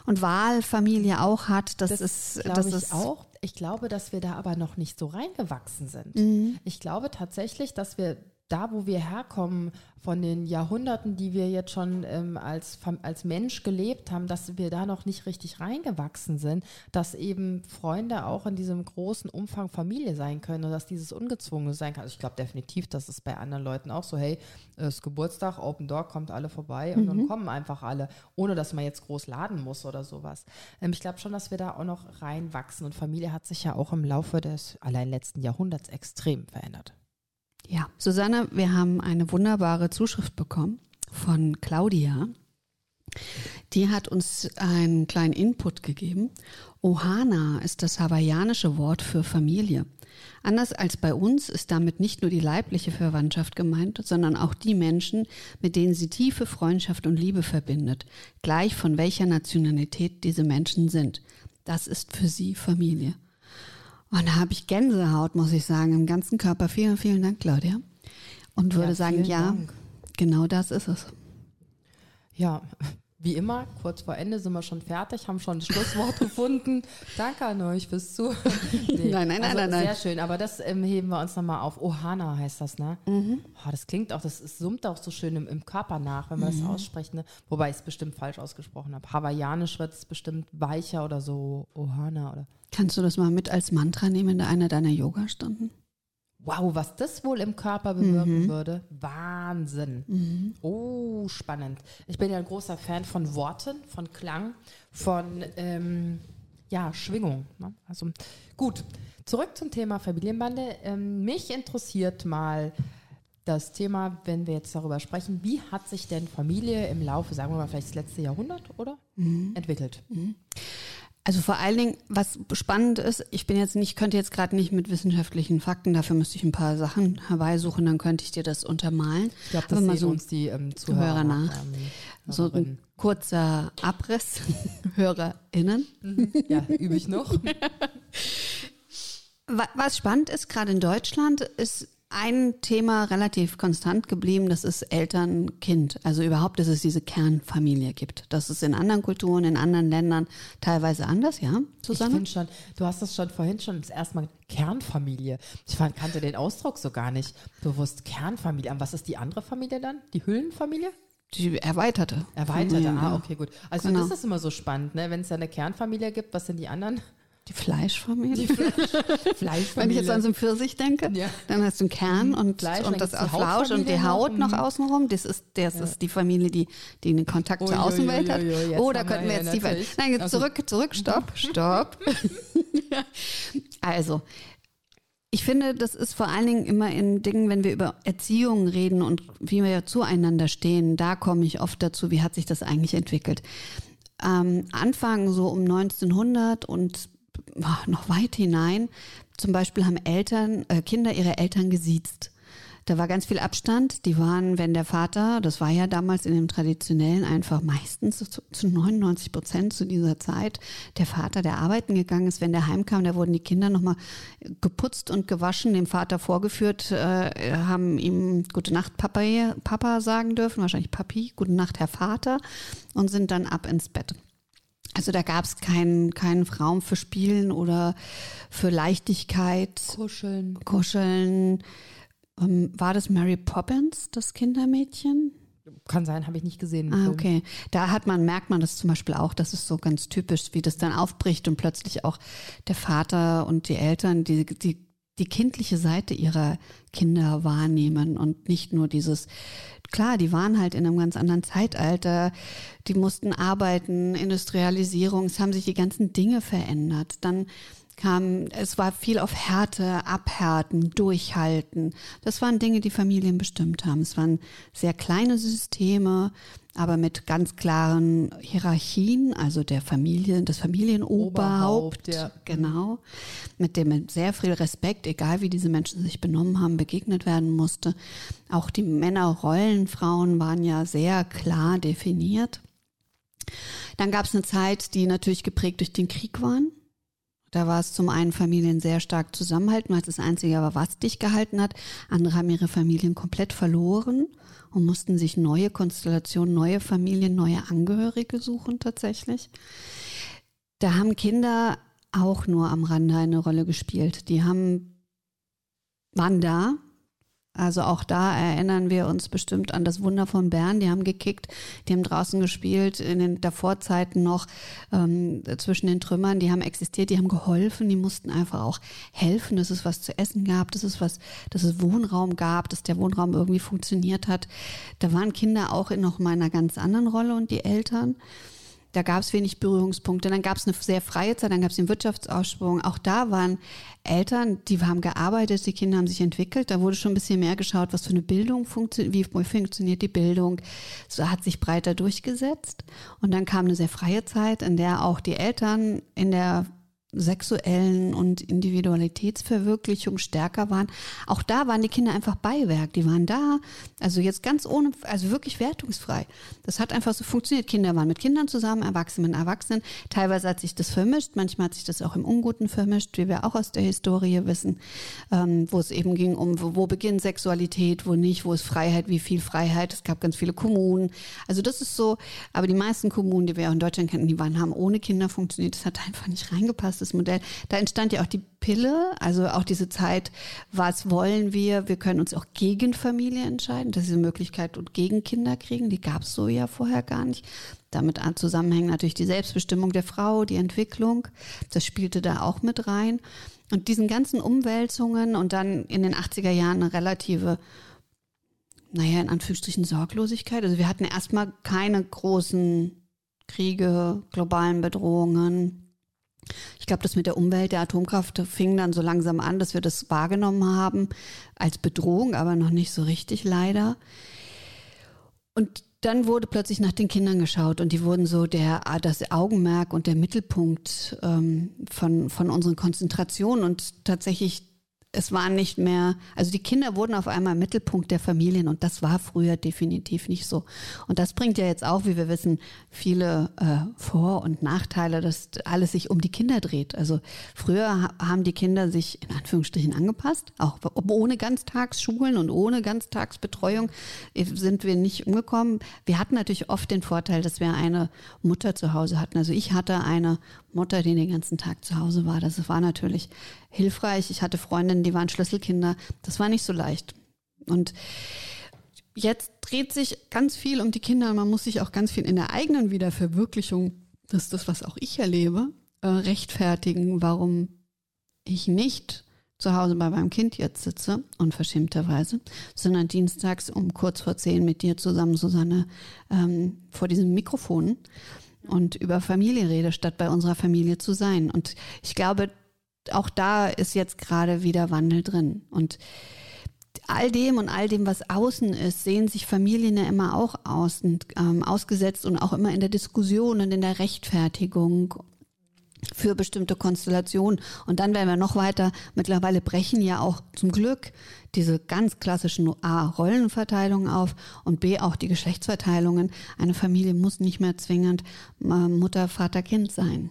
und Wahlfamilie auch hat. Das, das ist, das ich ist auch. Ich glaube, dass wir da aber noch nicht so reingewachsen sind. Mhm. Ich glaube tatsächlich, dass wir da, wo wir herkommen, von den Jahrhunderten, die wir jetzt schon ähm, als, als Mensch gelebt haben, dass wir da noch nicht richtig reingewachsen sind, dass eben Freunde auch in diesem großen Umfang Familie sein können und dass dieses Ungezwungene sein kann. Also ich glaube definitiv, dass es bei anderen Leuten auch so, hey, es ist Geburtstag, Open Door, kommt alle vorbei und mhm. dann kommen einfach alle, ohne dass man jetzt groß laden muss oder sowas. Ähm, ich glaube schon, dass wir da auch noch reinwachsen und Familie hat sich ja auch im Laufe des allein letzten Jahrhunderts extrem verändert. Ja, Susanne, wir haben eine wunderbare Zuschrift bekommen von Claudia. Die hat uns einen kleinen Input gegeben. Ohana ist das hawaiianische Wort für Familie. Anders als bei uns ist damit nicht nur die leibliche Verwandtschaft gemeint, sondern auch die Menschen, mit denen sie tiefe Freundschaft und Liebe verbindet, gleich von welcher Nationalität diese Menschen sind. Das ist für sie Familie. Und da habe ich Gänsehaut, muss ich sagen, im ganzen Körper. Vielen, vielen Dank, Claudia. Und würde ja, sagen, ja, Dank. genau das ist es. Ja, wie immer, kurz vor Ende sind wir schon fertig, haben schon das Schlusswort gefunden. Danke an euch fürs Zuhören. Nee, nein, nein, also nein, nein. Sehr schön, aber das ähm, heben wir uns nochmal auf. Ohana heißt das, ne? Mhm. Oh, das klingt auch, das ist, summt auch so schön im, im Körper nach, wenn man mhm. das ausspricht, ne? Wobei ich es bestimmt falsch ausgesprochen habe. Hawaiianisch wird es bestimmt weicher oder so Ohana oder. Kannst du das mal mit als Mantra nehmen in einer deiner Yoga-Stunden? Wow, was das wohl im Körper bewirken mhm. würde. Wahnsinn. Mhm. Oh, spannend. Ich bin ja ein großer Fan von Worten, von Klang, von ähm, ja, Schwingung. Ne? Also gut, zurück zum Thema Familienbande. Ähm, mich interessiert mal das Thema, wenn wir jetzt darüber sprechen, wie hat sich denn Familie im Laufe, sagen wir mal, vielleicht das letzte Jahrhundert, oder? Mhm. Entwickelt? Also vor allen Dingen, was spannend ist, ich bin jetzt nicht, könnte jetzt gerade nicht mit wissenschaftlichen Fakten, dafür müsste ich ein paar Sachen herbeisuchen, dann könnte ich dir das untermalen. Ich glaube, das sehen so uns die ähm, Zuhörer nach. Ähm, so ein kurzer Abriss, HörerInnen. Mhm. Ja, übe ich noch. Was spannend ist, gerade in Deutschland, ist ein Thema relativ konstant geblieben, das ist Eltern-Kind. Also überhaupt, dass es diese Kernfamilie gibt. Das ist in anderen Kulturen, in anderen Ländern teilweise anders, ja, Susanne? Ich finde schon, du hast das schon vorhin schon das erste Mal Kernfamilie. Ich fand, kannte den Ausdruck so gar nicht bewusst. Kernfamilie. Und was ist die andere Familie dann? Die Hüllenfamilie? Die erweiterte. Erweiterte, ah, okay, gut. Also genau. das ist immer so spannend, ne? wenn es ja eine Kernfamilie gibt, was sind die anderen? Die Fleischfamilie. Die Fleischfamilie. Wenn ich jetzt an so einen Pfirsich denke, ja. dann hast du einen Kern mhm. und, Fleisch, und das Flausch und die Haut noch, noch mhm. außenrum. Das ist, das ja. ist die Familie, die, die einen Kontakt oh, zur Außenwelt jo, jo, jo, hat. Oh, da könnten wir jetzt ja, tiefer. Nein, jetzt also. zurück, zurück, stopp, stopp. also, ich finde, das ist vor allen Dingen immer in Dingen, wenn wir über Erziehung reden und wie wir ja zueinander stehen, da komme ich oft dazu, wie hat sich das eigentlich entwickelt. Ähm, Anfang so um 1900 und noch weit hinein. Zum Beispiel haben Eltern, äh, Kinder ihre Eltern gesiezt. Da war ganz viel Abstand. Die waren, wenn der Vater, das war ja damals in dem traditionellen einfach meistens zu, zu 99 Prozent zu dieser Zeit, der Vater, der arbeiten gegangen ist, wenn der heimkam, da wurden die Kinder nochmal geputzt und gewaschen, dem Vater vorgeführt, äh, haben ihm Gute Nacht Papa, Papa sagen dürfen, wahrscheinlich Papi, Gute Nacht Herr Vater und sind dann ab ins Bett. Also da gab es keinen keinen Raum für Spielen oder für Leichtigkeit. Kuscheln. Kuscheln. Ähm, war das Mary Poppins, das Kindermädchen? Kann sein, habe ich nicht gesehen. Ah, okay. Da hat man, merkt man das zum Beispiel auch, das ist so ganz typisch, wie das dann aufbricht und plötzlich auch der Vater und die Eltern, die, die die kindliche Seite ihrer Kinder wahrnehmen und nicht nur dieses, klar, die waren halt in einem ganz anderen Zeitalter, die mussten arbeiten, Industrialisierung, es haben sich die ganzen Dinge verändert. Dann kam, es war viel auf Härte, Abhärten, Durchhalten. Das waren Dinge, die Familien bestimmt haben. Es waren sehr kleine Systeme, aber mit ganz klaren Hierarchien, also der Familie, das Familienoberhaupt, ja. genau, mit dem mit sehr viel Respekt, egal wie diese Menschen sich benommen haben, begegnet werden musste. Auch die Männerrollen, Frauen waren ja sehr klar definiert. Dann gab es eine Zeit, die natürlich geprägt durch den Krieg waren. Da war es zum einen Familien sehr stark zusammenhalten, weil es das Einzige war, was dich gehalten hat. Andere haben ihre Familien komplett verloren und mussten sich neue Konstellationen, neue Familien, neue Angehörige suchen tatsächlich. Da haben Kinder auch nur am Rande eine Rolle gespielt. Die haben, waren da, also auch da erinnern wir uns bestimmt an das Wunder von Bern. Die haben gekickt, die haben draußen gespielt, in den Davorzeiten noch ähm, zwischen den Trümmern. Die haben existiert, die haben geholfen, die mussten einfach auch helfen, dass es was zu essen gab, dass es was, dass es Wohnraum gab, dass der Wohnraum irgendwie funktioniert hat. Da waren Kinder auch in noch mal einer ganz anderen Rolle und die Eltern. Da gab es wenig Berührungspunkte. Dann gab es eine sehr freie Zeit, dann gab es den Wirtschaftsaufschwung. Auch da waren Eltern, die haben gearbeitet, die Kinder haben sich entwickelt. Da wurde schon ein bisschen mehr geschaut, was für eine Bildung funktioniert, wie funktioniert die Bildung. So hat sich breiter durchgesetzt. Und dann kam eine sehr freie Zeit, in der auch die Eltern in der sexuellen und Individualitätsverwirklichung stärker waren. Auch da waren die Kinder einfach Beiwerk. Die waren da, also jetzt ganz ohne, also wirklich wertungsfrei. Das hat einfach so funktioniert. Kinder waren mit Kindern zusammen, Erwachsene mit Erwachsenen. Teilweise hat sich das vermischt, manchmal hat sich das auch im Unguten vermischt, wie wir auch aus der Historie wissen, ähm, wo es eben ging um, wo, beginnt Sexualität, wo nicht, wo ist Freiheit, wie viel Freiheit. Es gab ganz viele Kommunen. Also das ist so, aber die meisten Kommunen, die wir auch in Deutschland kennen, die waren, haben ohne Kinder funktioniert. Das hat einfach nicht reingepasst das Modell. Da entstand ja auch die Pille, also auch diese Zeit, was wollen wir? Wir können uns auch gegen Familie entscheiden. Das ist eine Möglichkeit und gegen Kinder kriegen, die gab es so ja vorher gar nicht. Damit zusammenhängt natürlich die Selbstbestimmung der Frau, die Entwicklung. Das spielte da auch mit rein. und diesen ganzen Umwälzungen und dann in den 80er Jahren eine relative, naja, in Anführungsstrichen Sorglosigkeit. Also wir hatten erstmal keine großen Kriege, globalen Bedrohungen. Ich glaube, das mit der Umwelt, der Atomkraft fing dann so langsam an, dass wir das wahrgenommen haben als Bedrohung, aber noch nicht so richtig leider. Und dann wurde plötzlich nach den Kindern geschaut und die wurden so der, das Augenmerk und der Mittelpunkt ähm, von, von unseren Konzentrationen und tatsächlich es war nicht mehr, also die Kinder wurden auf einmal Mittelpunkt der Familien und das war früher definitiv nicht so. Und das bringt ja jetzt auch, wie wir wissen, viele äh, Vor- und Nachteile, dass alles sich um die Kinder dreht. Also früher haben die Kinder sich in Anführungsstrichen angepasst, auch ohne Ganztagsschulen und ohne Ganztagsbetreuung sind wir nicht umgekommen. Wir hatten natürlich oft den Vorteil, dass wir eine Mutter zu Hause hatten. Also ich hatte eine Mutter, die den ganzen Tag zu Hause war. Das war natürlich hilfreich. Ich hatte Freundinnen, die waren Schlüsselkinder. Das war nicht so leicht. Und jetzt dreht sich ganz viel um die Kinder. Man muss sich auch ganz viel in der eigenen Wiederverwirklichung, das ist das, was auch ich erlebe, äh, rechtfertigen, warum ich nicht zu Hause bei meinem Kind jetzt sitze, unverschämterweise, sondern dienstags um kurz vor zehn mit dir zusammen, Susanne, ähm, vor diesem Mikrofon und über Familie rede, statt bei unserer Familie zu sein. Und ich glaube, auch da ist jetzt gerade wieder Wandel drin. Und all dem und all dem, was außen ist, sehen sich Familien ja immer auch aus und, ähm, ausgesetzt und auch immer in der Diskussion und in der Rechtfertigung für bestimmte Konstellationen. Und dann werden wir noch weiter. Mittlerweile brechen ja auch zum Glück diese ganz klassischen A Rollenverteilungen auf und B auch die Geschlechtsverteilungen. Eine Familie muss nicht mehr zwingend äh, Mutter, Vater, Kind sein.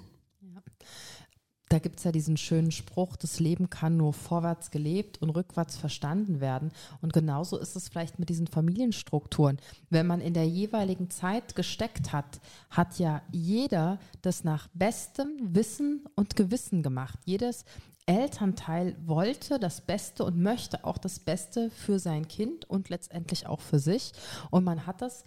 Da gibt es ja diesen schönen Spruch, das Leben kann nur vorwärts gelebt und rückwärts verstanden werden. Und genauso ist es vielleicht mit diesen Familienstrukturen. Wenn man in der jeweiligen Zeit gesteckt hat, hat ja jeder das nach bestem Wissen und Gewissen gemacht. Jedes Elternteil wollte das Beste und möchte auch das Beste für sein Kind und letztendlich auch für sich. Und man hat das,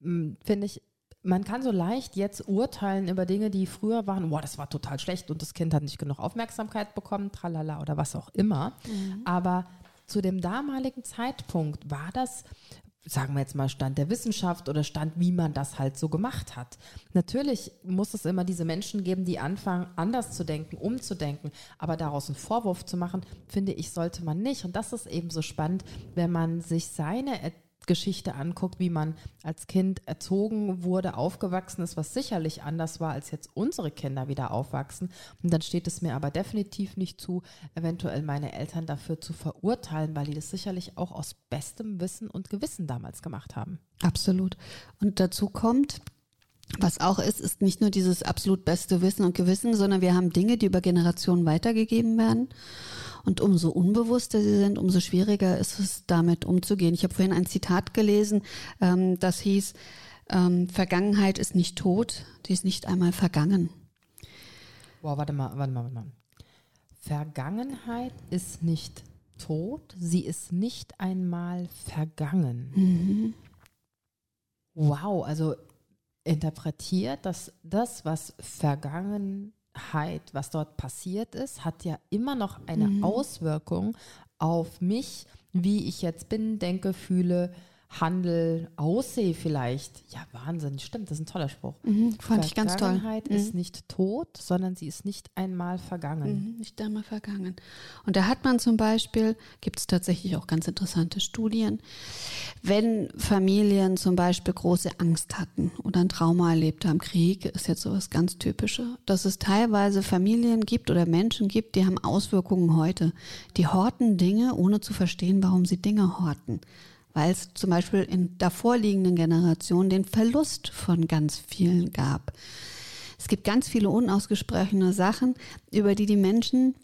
hm, finde ich, man kann so leicht jetzt urteilen über Dinge, die früher waren, boah, das war total schlecht und das Kind hat nicht genug Aufmerksamkeit bekommen, tralala oder was auch immer. Mhm. Aber zu dem damaligen Zeitpunkt war das, sagen wir jetzt mal, Stand der Wissenschaft oder Stand, wie man das halt so gemacht hat. Natürlich muss es immer diese Menschen geben, die anfangen, anders zu denken, umzudenken, aber daraus einen Vorwurf zu machen, finde ich, sollte man nicht. Und das ist eben so spannend, wenn man sich seine Geschichte anguckt, wie man als Kind erzogen wurde, aufgewachsen ist, was sicherlich anders war, als jetzt unsere Kinder wieder aufwachsen. Und dann steht es mir aber definitiv nicht zu, eventuell meine Eltern dafür zu verurteilen, weil die das sicherlich auch aus bestem Wissen und Gewissen damals gemacht haben. Absolut. Und dazu kommt, was auch ist, ist nicht nur dieses absolut beste Wissen und Gewissen, sondern wir haben Dinge, die über Generationen weitergegeben werden. Und umso unbewusster sie sind, umso schwieriger ist es, damit umzugehen. Ich habe vorhin ein Zitat gelesen, ähm, das hieß, ähm, Vergangenheit ist nicht tot, die ist nicht einmal vergangen. Boah, warte mal, warte mal, warte mal. Vergangenheit ist nicht tot, sie ist nicht einmal vergangen. Mhm. Wow, also interpretiert, dass das, was vergangen was dort passiert ist, hat ja immer noch eine mhm. Auswirkung auf mich, wie ich jetzt bin, denke, fühle, Handel aussehe vielleicht. Ja, Wahnsinn, stimmt, das ist ein toller Spruch. Mhm, fand ich ganz toll. Vergangenheit mhm. ist nicht tot, sondern sie ist nicht einmal vergangen. Mhm, nicht einmal vergangen. Und da hat man zum Beispiel, gibt es tatsächlich auch ganz interessante Studien, wenn Familien zum Beispiel große Angst hatten oder ein Trauma erlebt haben, Krieg ist jetzt sowas ganz Typisches, dass es teilweise Familien gibt oder Menschen gibt, die haben Auswirkungen heute. Die horten Dinge, ohne zu verstehen, warum sie Dinge horten weil es zum Beispiel in davorliegenden Generationen den Verlust von ganz vielen gab. Es gibt ganz viele unausgesprochene Sachen, über die die Menschen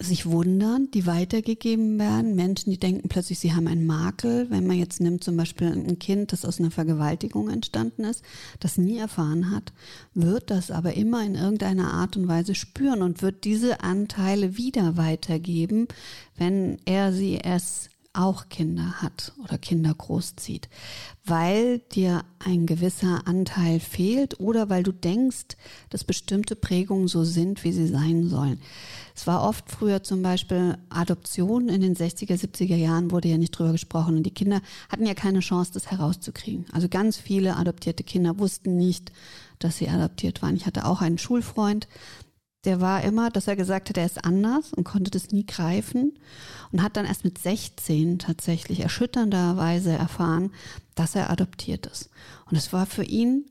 sich wundern, die weitergegeben werden. Menschen, die denken plötzlich, sie haben einen Makel. Wenn man jetzt nimmt zum Beispiel ein Kind, das aus einer Vergewaltigung entstanden ist, das nie erfahren hat, wird das aber immer in irgendeiner Art und Weise spüren und wird diese Anteile wieder weitergeben, wenn er sie es auch Kinder hat oder Kinder großzieht, weil dir ein gewisser Anteil fehlt oder weil du denkst, dass bestimmte Prägungen so sind, wie sie sein sollen. Es war oft früher zum Beispiel Adoption in den 60er, 70er Jahren wurde ja nicht drüber gesprochen und die Kinder hatten ja keine Chance, das herauszukriegen. Also ganz viele adoptierte Kinder wussten nicht, dass sie adoptiert waren. Ich hatte auch einen Schulfreund, der war immer, dass er gesagt hat, er ist anders und konnte das nie greifen und hat dann erst mit 16 tatsächlich erschütternderweise erfahren, dass er adoptiert ist. Und es war für ihn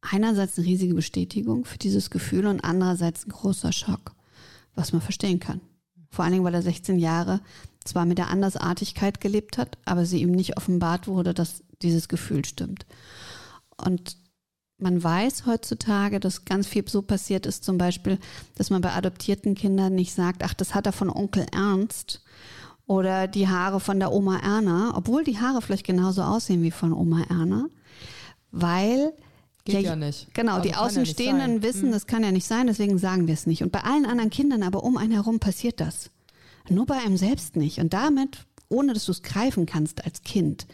einerseits eine riesige Bestätigung für dieses Gefühl und andererseits ein großer Schock was man verstehen kann. Vor allen Dingen, weil er 16 Jahre zwar mit der Andersartigkeit gelebt hat, aber sie ihm nicht offenbart wurde, dass dieses Gefühl stimmt. Und man weiß heutzutage, dass ganz viel so passiert ist, zum Beispiel, dass man bei adoptierten Kindern nicht sagt, ach, das hat er von Onkel Ernst oder die Haare von der Oma Erna, obwohl die Haare vielleicht genauso aussehen wie von Oma Erna, weil Geht ja, ja nicht. Genau, also die Außenstehenden ja wissen, hm. das kann ja nicht sein, deswegen sagen wir es nicht. Und bei allen anderen Kindern aber um einen herum passiert das. Nur bei einem selbst nicht. Und damit, ohne dass du es greifen kannst als Kind,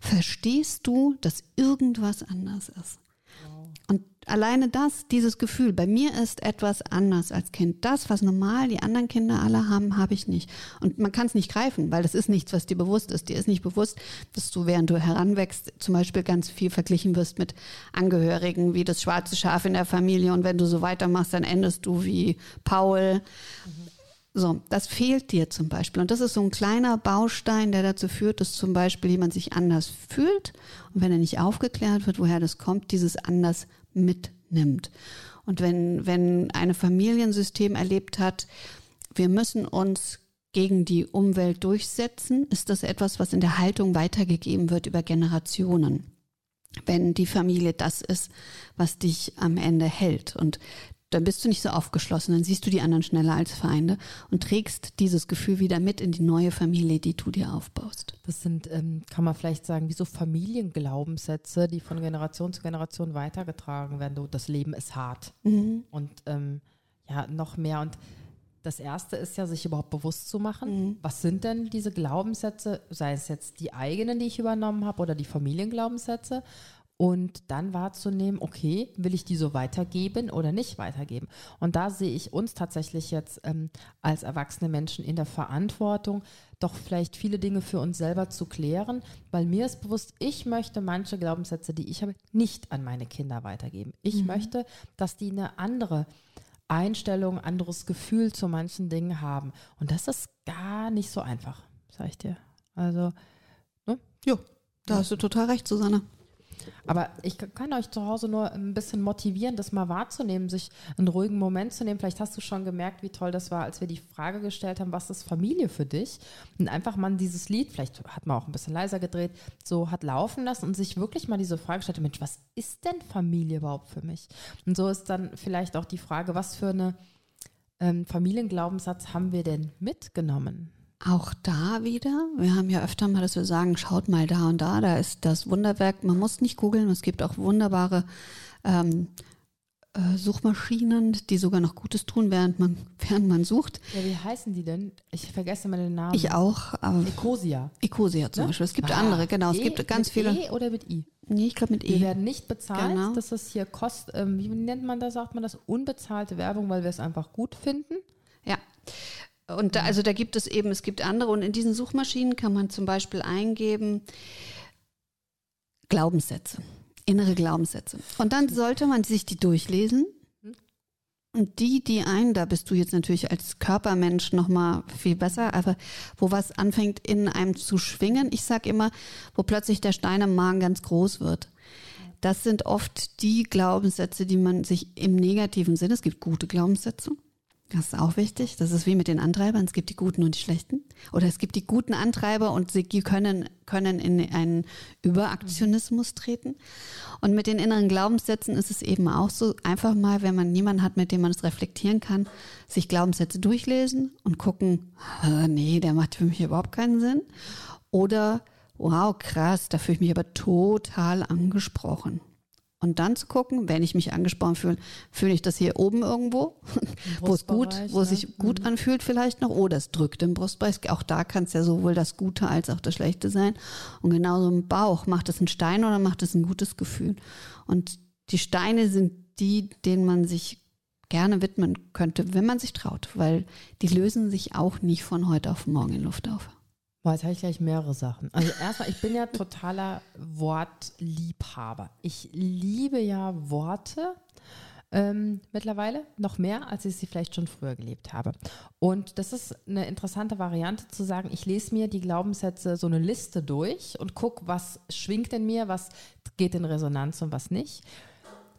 verstehst du, dass irgendwas anders ist. Alleine das, dieses Gefühl, bei mir ist etwas anders als Kind. Das, was normal die anderen Kinder alle haben, habe ich nicht. Und man kann es nicht greifen, weil das ist nichts, was dir bewusst ist. Dir ist nicht bewusst, dass du, während du heranwächst, zum Beispiel ganz viel verglichen wirst mit Angehörigen, wie das schwarze Schaf in der Familie. Und wenn du so weitermachst, dann endest du wie Paul. So, das fehlt dir zum Beispiel. Und das ist so ein kleiner Baustein, der dazu führt, dass zum Beispiel jemand sich anders fühlt. Und wenn er nicht aufgeklärt wird, woher das kommt, dieses anders mitnimmt. Und wenn, wenn eine Familiensystem erlebt hat, wir müssen uns gegen die Umwelt durchsetzen, ist das etwas, was in der Haltung weitergegeben wird über Generationen. Wenn die Familie das ist, was dich am Ende hält. Und dann bist du nicht so aufgeschlossen, dann siehst du die anderen schneller als Feinde und trägst dieses Gefühl wieder mit in die neue Familie, die du dir aufbaust. Das sind, ähm, kann man vielleicht sagen, wie so Familienglaubenssätze, die von Generation zu Generation weitergetragen werden. Das Leben ist hart. Mhm. Und ähm, ja, noch mehr. Und das erste ist ja, sich überhaupt bewusst zu machen, mhm. was sind denn diese Glaubenssätze, sei es jetzt die eigenen, die ich übernommen habe, oder die Familienglaubenssätze und dann wahrzunehmen, okay, will ich die so weitergeben oder nicht weitergeben? Und da sehe ich uns tatsächlich jetzt ähm, als erwachsene Menschen in der Verantwortung, doch vielleicht viele Dinge für uns selber zu klären, weil mir ist bewusst, ich möchte manche Glaubenssätze, die ich habe, nicht an meine Kinder weitergeben. Ich mhm. möchte, dass die eine andere Einstellung, anderes Gefühl zu manchen Dingen haben. Und das ist gar nicht so einfach, sage ich dir. Also, ne? Ja, da hast du total recht, Susanne. Aber ich kann euch zu Hause nur ein bisschen motivieren, das mal wahrzunehmen, sich einen ruhigen Moment zu nehmen. Vielleicht hast du schon gemerkt, wie toll das war, als wir die Frage gestellt haben, was ist Familie für dich? Und einfach mal dieses Lied, vielleicht hat man auch ein bisschen leiser gedreht, so hat laufen lassen und sich wirklich mal diese Frage gestellt, Mensch, was ist denn Familie überhaupt für mich? Und so ist dann vielleicht auch die Frage, was für eine ähm, Familienglaubenssatz haben wir denn mitgenommen? Auch da wieder, wir haben ja öfter mal, dass wir sagen, schaut mal da und da, da ist das Wunderwerk. Man muss nicht googeln, es gibt auch wunderbare ähm, äh, Suchmaschinen, die sogar noch Gutes tun, während man, während man sucht. Ja, wie heißen die denn? Ich vergesse mal den Namen. Ich auch. Ecosia. Ecosia zum ne? Beispiel. Es gibt ah, andere, genau. Es e, gibt ganz mit viele. E oder mit I? Nee, ich glaube mit E. Wir werden nicht bezahlt. Genau. Das ist hier Kost, ähm, wie nennt man das, sagt man das? Unbezahlte Werbung, weil wir es einfach gut finden. Ja. Und da, also da gibt es eben, es gibt andere und in diesen Suchmaschinen kann man zum Beispiel eingeben Glaubenssätze, innere Glaubenssätze. Und dann sollte man sich die durchlesen. Und die, die einen, da bist du jetzt natürlich als Körpermensch nochmal viel besser, aber wo was anfängt in einem zu schwingen, ich sag immer, wo plötzlich der Stein im Magen ganz groß wird. Das sind oft die Glaubenssätze, die man sich im negativen Sinne, es gibt gute Glaubenssätze, das ist auch wichtig. Das ist wie mit den Antreibern. Es gibt die guten und die schlechten. Oder es gibt die guten Antreiber und sie können, können in einen Überaktionismus treten. Und mit den inneren Glaubenssätzen ist es eben auch so, einfach mal, wenn man niemanden hat, mit dem man es reflektieren kann, sich Glaubenssätze durchlesen und gucken, nee, der macht für mich überhaupt keinen Sinn. Oder, wow, krass, da fühle ich mich aber total angesprochen. Und dann zu gucken, wenn ich mich angesprochen fühle, fühle ich das hier oben irgendwo, wo es gut, wo es ne? sich gut anfühlt vielleicht noch, oder es drückt im Brustbereich. Auch da kann es ja sowohl das Gute als auch das Schlechte sein. Und genauso im Bauch, macht es einen Stein oder macht es ein gutes Gefühl? Und die Steine sind die, denen man sich gerne widmen könnte, wenn man sich traut, weil die lösen sich auch nicht von heute auf morgen in Luft auf. Boah, jetzt habe ich gleich mehrere Sachen. Also erstmal, ich bin ja totaler Wortliebhaber. Ich liebe ja Worte ähm, mittlerweile noch mehr, als ich sie vielleicht schon früher gelebt habe. Und das ist eine interessante Variante zu sagen, ich lese mir die Glaubenssätze so eine Liste durch und gucke, was schwingt in mir, was geht in Resonanz und was nicht.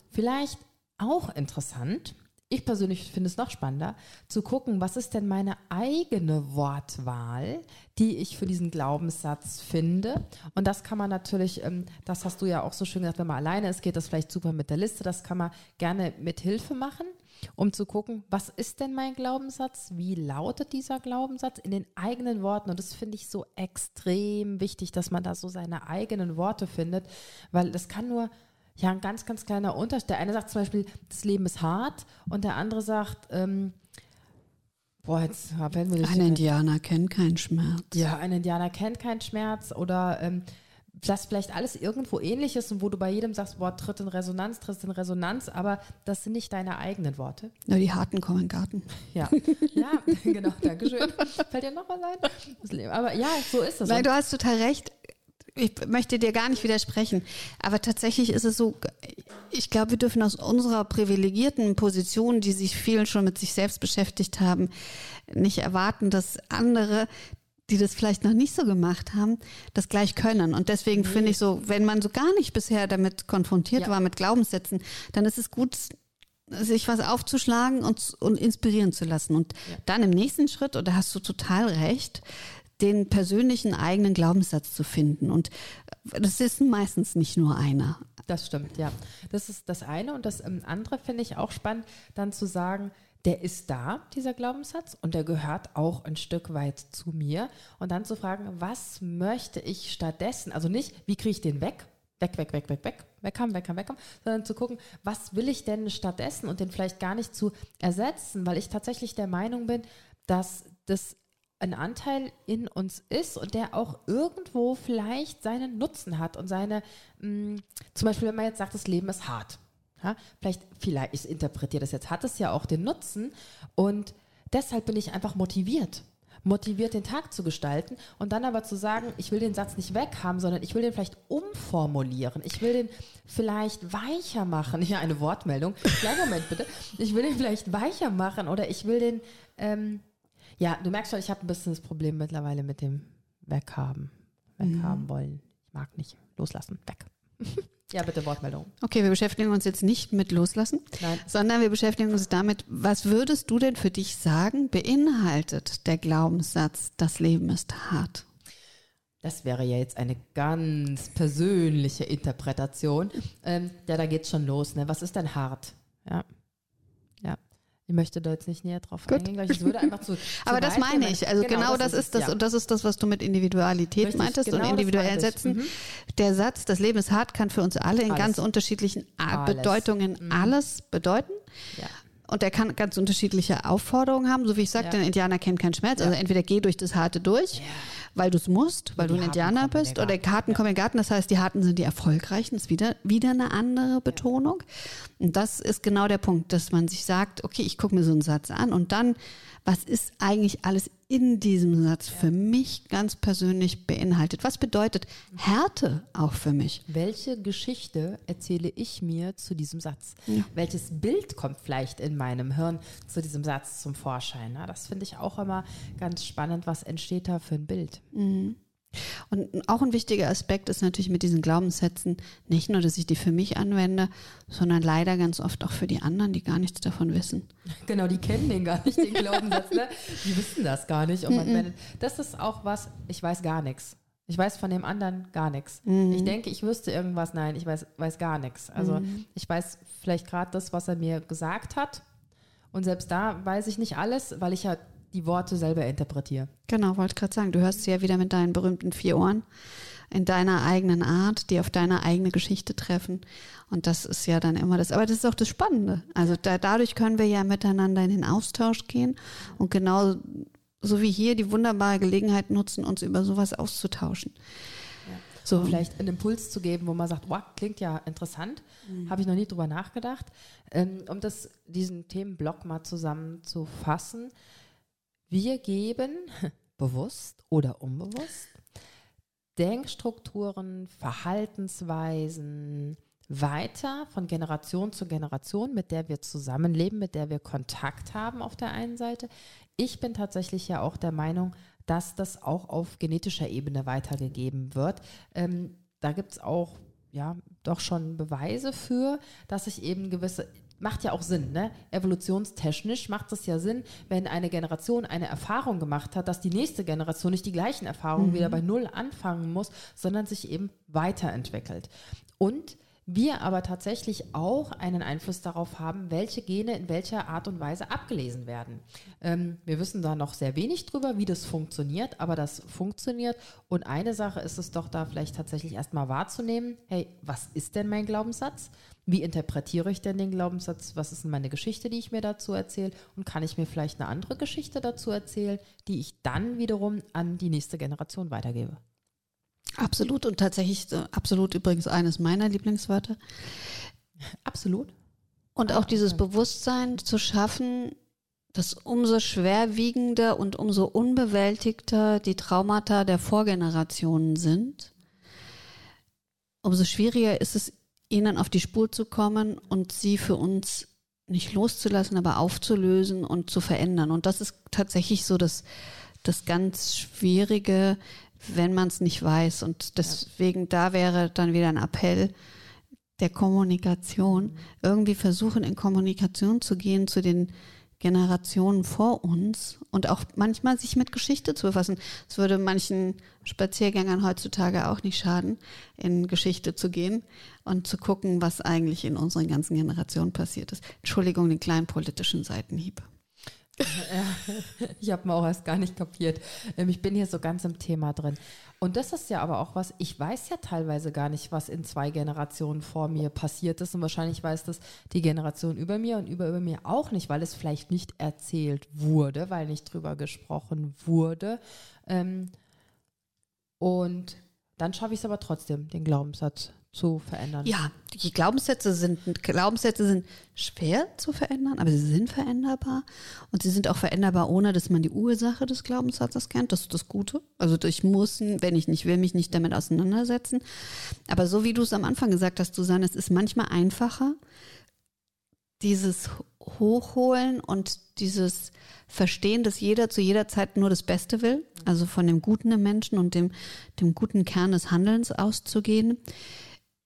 Vielleicht auch interessant, ich persönlich finde es noch spannender, zu gucken, was ist denn meine eigene Wortwahl, die ich für diesen Glaubenssatz finde. Und das kann man natürlich, ähm, das hast du ja auch so schön gesagt, wenn man alleine ist, geht das vielleicht super mit der Liste. Das kann man gerne mit Hilfe machen, um zu gucken, was ist denn mein Glaubenssatz? Wie lautet dieser Glaubenssatz in den eigenen Worten? Und das finde ich so extrem wichtig, dass man da so seine eigenen Worte findet, weil das kann nur ja, ein ganz, ganz kleiner Unterschied. Der eine sagt zum Beispiel, das Leben ist hart und der andere sagt, ähm, boah, jetzt fällt mir das Ein Indianer kennt keinen Schmerz. Ja, ein Indianer kennt keinen Schmerz oder ähm, das vielleicht alles irgendwo ähnlich ist und wo du bei jedem sagst, boah, tritt in Resonanz, tritt in Resonanz, aber das sind nicht deine eigenen Worte. Nur die Harten kommen in den Garten. Ja, ja, genau, danke schön. Fällt dir noch was ein? Aber ja, so ist es. Nein, du hast total recht ich möchte dir gar nicht widersprechen, aber tatsächlich ist es so, ich glaube, wir dürfen aus unserer privilegierten Position, die sich vielen schon mit sich selbst beschäftigt haben, nicht erwarten, dass andere die das vielleicht noch nicht so gemacht haben, das gleich können. Und deswegen finde ich so, wenn man so gar nicht bisher damit konfrontiert ja. war, mit Glaubenssätzen, dann ist es gut, sich was aufzuschlagen und, und inspirieren zu lassen. Und ja. dann im nächsten Schritt, und da hast du total recht, den persönlichen eigenen Glaubenssatz zu finden. Und das ist meistens nicht nur einer. Das stimmt, ja. Das ist das eine. Und das ähm, andere finde ich auch spannend, dann zu sagen, der ist da, dieser Glaubenssatz, und der gehört auch ein Stück weit zu mir. Und dann zu fragen, was möchte ich stattdessen? Also nicht, wie kriege ich den weg? Weg, weg, weg, weg, weg, weghaben, weghaben, weghaben, sondern zu gucken, was will ich denn stattdessen und den vielleicht gar nicht zu ersetzen, weil ich tatsächlich der Meinung bin, dass das ein Anteil in uns ist und der auch irgendwo vielleicht seinen Nutzen hat und seine, mh, mm, zum Beispiel, wenn man jetzt sagt, das Leben ist hart. Ja, vielleicht, vielleicht, ich interpretiere das jetzt, hat es ja auch den Nutzen und deshalb bin ich einfach motiviert motiviert, den Tag zu gestalten und dann aber zu sagen, ich will den Satz nicht weghaben, sondern ich will den vielleicht umformulieren. Ich will den vielleicht weicher machen. Ja, eine Wortmeldung. Kleinen Moment bitte. Ich will den vielleicht weicher machen oder ich will den ähm, ja, du merkst schon, ich habe ein bisschen das Problem mittlerweile mit dem Weghaben. Weghaben mhm. wollen. Ich mag nicht. Loslassen. Weg. ja, bitte Wortmeldung. Okay, wir beschäftigen uns jetzt nicht mit Loslassen, Nein. sondern wir beschäftigen uns damit, was würdest du denn für dich sagen, beinhaltet der Glaubenssatz, das Leben ist hart? Das wäre ja jetzt eine ganz persönliche Interpretation. Ähm, ja, da geht's schon los. Ne? Was ist denn hart? Ja. Ich möchte da jetzt nicht näher drauf Gut. eingehen, weil ich würde einfach zu. zu Aber das meine ich. Also genau, genau das, das, ist das ja. und das ist das, was du mit Individualität Richtig, meintest genau und individuell setzen. Mhm. Der Satz, das Leben ist hart, kann für uns alle in alles. ganz unterschiedlichen alles. Bedeutungen mhm. alles bedeuten. Ja. Und er kann ganz unterschiedliche Aufforderungen haben, so wie ich sagte, ja. ein Indianer kennt keinen Schmerz. Also entweder geh durch das Harte durch. Ja weil du es musst, weil du ein Indianer bist. Oder Karten kommen in den Garten, das heißt, die Harten sind die erfolgreichen. Das ist wieder, wieder eine andere Betonung. Und das ist genau der Punkt, dass man sich sagt, okay, ich gucke mir so einen Satz an und dann was ist eigentlich alles in diesem Satz für mich ganz persönlich beinhaltet? Was bedeutet Härte auch für mich? Welche Geschichte erzähle ich mir zu diesem Satz? Ja. Welches Bild kommt vielleicht in meinem Hirn zu diesem Satz zum Vorschein? das finde ich auch immer ganz spannend. Was entsteht da für ein Bild? Mhm. Und auch ein wichtiger Aspekt ist natürlich mit diesen Glaubenssätzen nicht nur, dass ich die für mich anwende, sondern leider ganz oft auch für die anderen, die gar nichts davon wissen. Genau, die kennen den gar nicht, den Glaubenssatz. Ne? Die wissen das gar nicht. Und man das ist auch was, ich weiß gar nichts. Ich weiß von dem anderen gar nichts. Mhm. Ich denke, ich wüsste irgendwas. Nein, ich weiß, weiß gar nichts. Also mhm. ich weiß vielleicht gerade das, was er mir gesagt hat. Und selbst da weiß ich nicht alles, weil ich ja die Worte selber interpretiere. Genau, wollte gerade sagen, du hörst sie ja wieder mit deinen berühmten vier Ohren. in deiner eigenen Art, die auf deine eigene Geschichte treffen. Und das ist ja dann immer das, aber das ist auch das Spannende. Also da, dadurch können wir ja miteinander in den Austausch gehen und genau so wie hier die wunderbare Gelegenheit nutzen, uns über sowas auszutauschen. So. vielleicht einen Impuls zu geben, wo man sagt, wow, klingt ja interessant, mhm. habe ich noch nie drüber nachgedacht. Ähm, um das, diesen Themenblock mal zusammenzufassen, wir geben bewusst oder unbewusst Denkstrukturen, Verhaltensweisen weiter von Generation zu Generation, mit der wir zusammenleben, mit der wir Kontakt haben auf der einen Seite. Ich bin tatsächlich ja auch der Meinung, dass das auch auf genetischer Ebene weitergegeben wird. Ähm, da gibt es auch ja doch schon Beweise für, dass sich eben gewisse macht ja auch Sinn, ne? Evolutionstechnisch macht es ja Sinn, wenn eine Generation eine Erfahrung gemacht hat, dass die nächste Generation nicht die gleichen Erfahrungen mhm. wieder bei Null anfangen muss, sondern sich eben weiterentwickelt. Und wir aber tatsächlich auch einen Einfluss darauf haben, welche Gene in welcher Art und Weise abgelesen werden. Ähm, wir wissen da noch sehr wenig drüber, wie das funktioniert, aber das funktioniert. Und eine Sache ist es doch da vielleicht tatsächlich erstmal wahrzunehmen, hey, was ist denn mein Glaubenssatz? Wie interpretiere ich denn den Glaubenssatz? Was ist denn meine Geschichte, die ich mir dazu erzähle? Und kann ich mir vielleicht eine andere Geschichte dazu erzählen, die ich dann wiederum an die nächste Generation weitergebe? Absolut und tatsächlich äh, absolut übrigens eines meiner Lieblingswörter. Absolut. Und auch ah, dieses Bewusstsein zu schaffen, dass umso schwerwiegender und umso unbewältigter die Traumata der Vorgenerationen sind, umso schwieriger ist es, ihnen auf die Spur zu kommen und sie für uns nicht loszulassen, aber aufzulösen und zu verändern. Und das ist tatsächlich so das, das ganz Schwierige, wenn man es nicht weiß. Und deswegen, da wäre dann wieder ein Appell der Kommunikation, irgendwie versuchen, in Kommunikation zu gehen zu den Generationen vor uns und auch manchmal sich mit Geschichte zu befassen. Es würde manchen Spaziergängern heutzutage auch nicht schaden, in Geschichte zu gehen und zu gucken, was eigentlich in unseren ganzen Generationen passiert ist. Entschuldigung, den kleinen politischen Seitenhieb. ich habe mir auch erst gar nicht kapiert. Ähm, ich bin hier so ganz im Thema drin. Und das ist ja aber auch was, ich weiß ja teilweise gar nicht, was in zwei Generationen vor mir passiert ist. Und wahrscheinlich weiß das die Generation über mir und über, über mir auch nicht, weil es vielleicht nicht erzählt wurde, weil nicht drüber gesprochen wurde. Ähm, und dann schaffe ich es aber trotzdem, den Glaubenssatz zu verändern. Ja, die Glaubenssätze sind, Glaubenssätze sind schwer zu verändern, aber sie sind veränderbar. Und sie sind auch veränderbar, ohne dass man die Ursache des Glaubenssatzes kennt. Das ist das Gute. Also ich muss, wenn ich nicht will, mich nicht damit auseinandersetzen. Aber so wie du es am Anfang gesagt hast, Susanne, es ist manchmal einfacher, dieses Hochholen und dieses Verstehen, dass jeder zu jeder Zeit nur das Beste will, also von dem Guten im Menschen und dem, dem guten Kern des Handelns auszugehen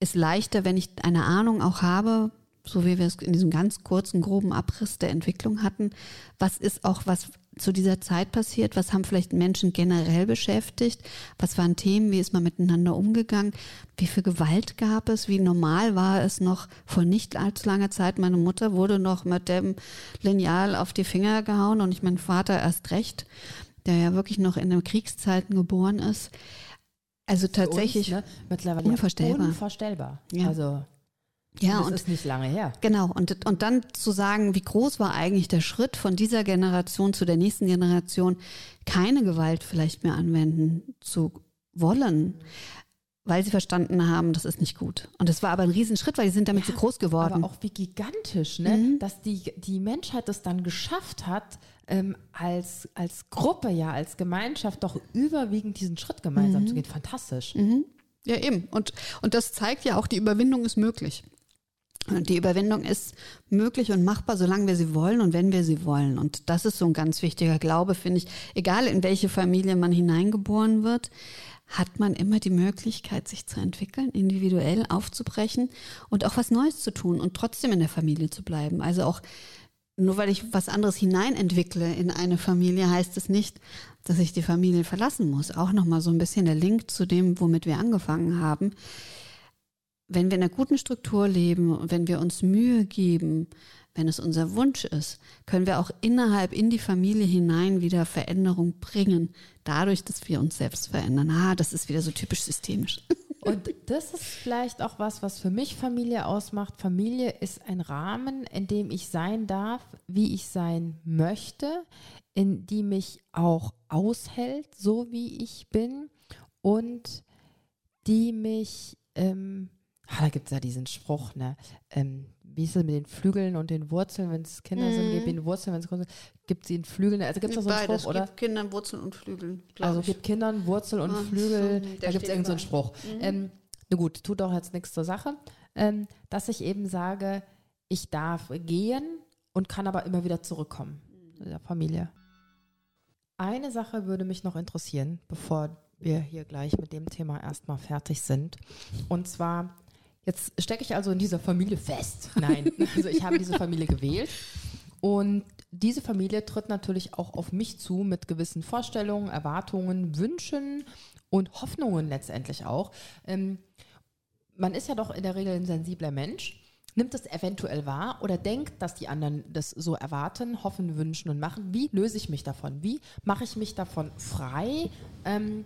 ist leichter, wenn ich eine Ahnung auch habe, so wie wir es in diesem ganz kurzen, groben Abriss der Entwicklung hatten, was ist auch, was zu dieser Zeit passiert, was haben vielleicht Menschen generell beschäftigt, was waren Themen, wie ist man miteinander umgegangen, wie viel Gewalt gab es, wie normal war es noch vor nicht allzu langer Zeit. Meine Mutter wurde noch mit dem Lineal auf die Finger gehauen und ich mein Vater erst recht, der ja wirklich noch in den Kriegszeiten geboren ist. Also tatsächlich uns, ne, mittlerweile unvorstellbar. unvorstellbar. Ja. Also ja, das und, ist nicht lange her. Genau, und, und dann zu sagen, wie groß war eigentlich der Schritt von dieser Generation zu der nächsten Generation, keine Gewalt vielleicht mehr anwenden zu wollen, weil sie verstanden haben, das ist nicht gut. Und das war aber ein Riesenschritt, weil sie sind damit ja, so groß geworden. Aber auch wie gigantisch, ne? Mhm. dass die, die Menschheit das dann geschafft hat, ähm, als, als Gruppe, ja, als Gemeinschaft doch überwiegend diesen Schritt gemeinsam mhm. zu gehen. Fantastisch. Mhm. Ja, eben. Und, und das zeigt ja auch, die Überwindung ist möglich. Die Überwindung ist möglich und machbar, solange wir sie wollen und wenn wir sie wollen. Und das ist so ein ganz wichtiger Glaube, finde ich. Egal in welche Familie man hineingeboren wird, hat man immer die Möglichkeit, sich zu entwickeln, individuell aufzubrechen und auch was Neues zu tun und trotzdem in der Familie zu bleiben. Also auch nur weil ich was anderes hineinentwickle in eine Familie, heißt es nicht, dass ich die Familie verlassen muss. Auch nochmal so ein bisschen der Link zu dem, womit wir angefangen haben. wenn wir in einer guten Struktur leben wenn wir uns Mühe geben, wenn es unser Wunsch ist, können wir auch innerhalb in die Familie hinein wieder Veränderung bringen, dadurch, dass wir uns selbst verändern. Ah, das ist wieder so typisch systemisch. Und das ist vielleicht auch was, was für mich Familie ausmacht. Familie ist ein Rahmen, in dem ich sein darf, wie ich sein möchte, in die mich auch aushält, so wie ich bin und die mich, ähm, ah, da gibt es ja diesen Spruch, ne? Ähm, wie ist es mit den Flügeln und den Wurzeln, wenn es Kinder sind, gibt ihnen Wurzeln, wenn es groß sind, gibt sie ihnen Flügeln. Also gibt es da so einen Beides. Spruch, oder? Gibt Kindern Wurzeln und Flügel. Also ich. gibt Kindern Wurzel und Ah, Flügel. so, da gibt es irgendeinen so. Spruch. Ähm, na gut, tut doch jetzt nichts zur Sache. Ähm, dass ich eben sage, ich darf gehen und kann aber immer wieder zurückkommen in der Familie. Eine Sache würde mich noch interessieren, bevor wir hier gleich mit dem Thema erstmal fertig sind. Und zwar, jetzt stecke ich also in dieser Familie fest. Nein, also ich habe diese Familie gewählt. Und diese Familie tritt natürlich auch auf mich zu mit gewissen Vorstellungen, Erwartungen, Wünschen und Hoffnungen letztendlich auch. Ähm, man ist ja doch in der Regel ein sensibler Mensch, nimmt es eventuell wahr oder denkt, dass die anderen das so erwarten, hoffen, wünschen und machen. Wie löse ich mich davon? Wie mache ich mich davon frei? Ähm,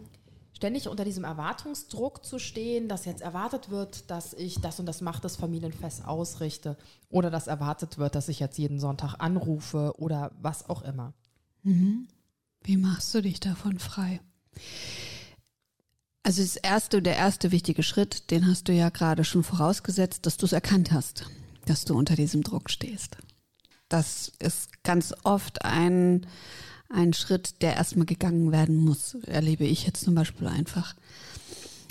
ständig unter diesem Erwartungsdruck zu stehen, dass jetzt erwartet wird, dass ich das und das macht das Familienfest ausrichte oder dass erwartet wird, dass ich jetzt jeden Sonntag anrufe oder was auch immer. Wie machst du dich davon frei? Also das erste, der erste wichtige Schritt, den hast du ja gerade schon vorausgesetzt, dass du es erkannt hast, dass du unter diesem Druck stehst. Das ist ganz oft ein, ein Schritt, der erstmal gegangen werden muss, erlebe ich jetzt zum Beispiel einfach.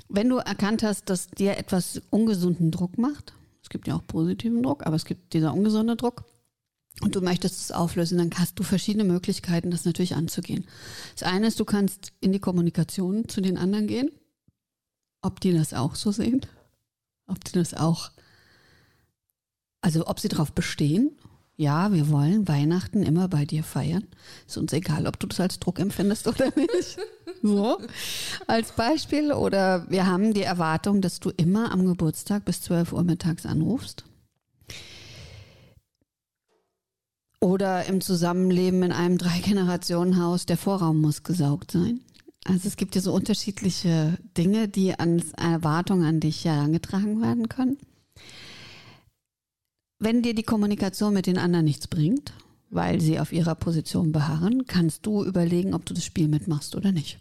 Wenn du erkannt hast, dass dir etwas ungesunden Druck macht, es gibt ja auch positiven Druck, aber es gibt dieser ungesunde Druck, und du möchtest es auflösen, dann hast du verschiedene Möglichkeiten, das natürlich anzugehen. Das eine ist, du kannst in die Kommunikation zu den anderen gehen, ob die das auch so sehen, ob die das auch, also ob sie darauf bestehen. Ja, wir wollen Weihnachten immer bei dir feiern. Ist uns egal, ob du das als Druck empfindest oder nicht. So, als Beispiel. Oder wir haben die Erwartung, dass du immer am Geburtstag bis 12 Uhr mittags anrufst. Oder im Zusammenleben in einem Drei-Generationen-Haus, der Vorraum muss gesaugt sein. Also es gibt ja so unterschiedliche Dinge, die als Erwartung an dich herangetragen werden können. Wenn dir die Kommunikation mit den anderen nichts bringt, weil sie auf ihrer Position beharren, kannst du überlegen, ob du das Spiel mitmachst oder nicht.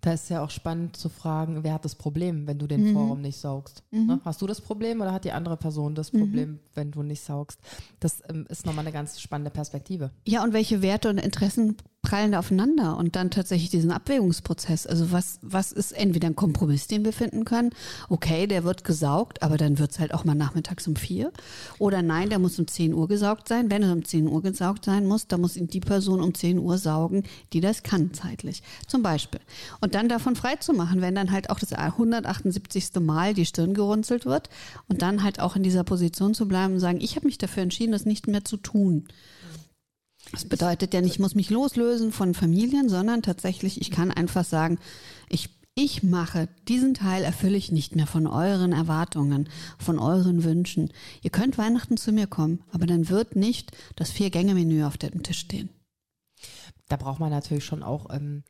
Da ist ja auch spannend zu fragen, wer hat das Problem, wenn du den Vorraum nicht saugst? Ne? Hast du das Problem oder hat die andere Person das Problem, wenn du nicht saugst? Das ähm, ist nochmal eine ganz spannende Perspektive. Ja, und welche Werte und Interessen prallen da aufeinander und dann tatsächlich diesen Abwägungsprozess. Also was, was ist entweder ein Kompromiss, den wir finden können? Okay, der wird gesaugt, aber dann wird es halt auch mal nachmittags um vier. Oder nein, der muss um 10 Uhr gesaugt sein. Wenn er um 10 Uhr gesaugt sein muss, dann muss ihn die Person um 10 Uhr saugen, die das kann zeitlich. Zum Beispiel. Und dann davon frei zu machen, wenn dann halt auch das 178. Mal die Stirn gerunzelt wird und dann halt auch in dieser Position zu bleiben und sagen, ich habe mich dafür entschieden, das nicht mehr zu tun. Das bedeutet ja nicht, ich muss mich loslösen von Familien, sondern tatsächlich, ich kann einfach sagen, ich, ich mache diesen Teil, erfülle ich nicht mehr von euren Erwartungen, von euren Wünschen. Ihr könnt Weihnachten zu mir kommen, aber dann wird nicht das Vier-Gänge-Menü auf dem Tisch stehen. Da braucht man natürlich schon auch, ähm,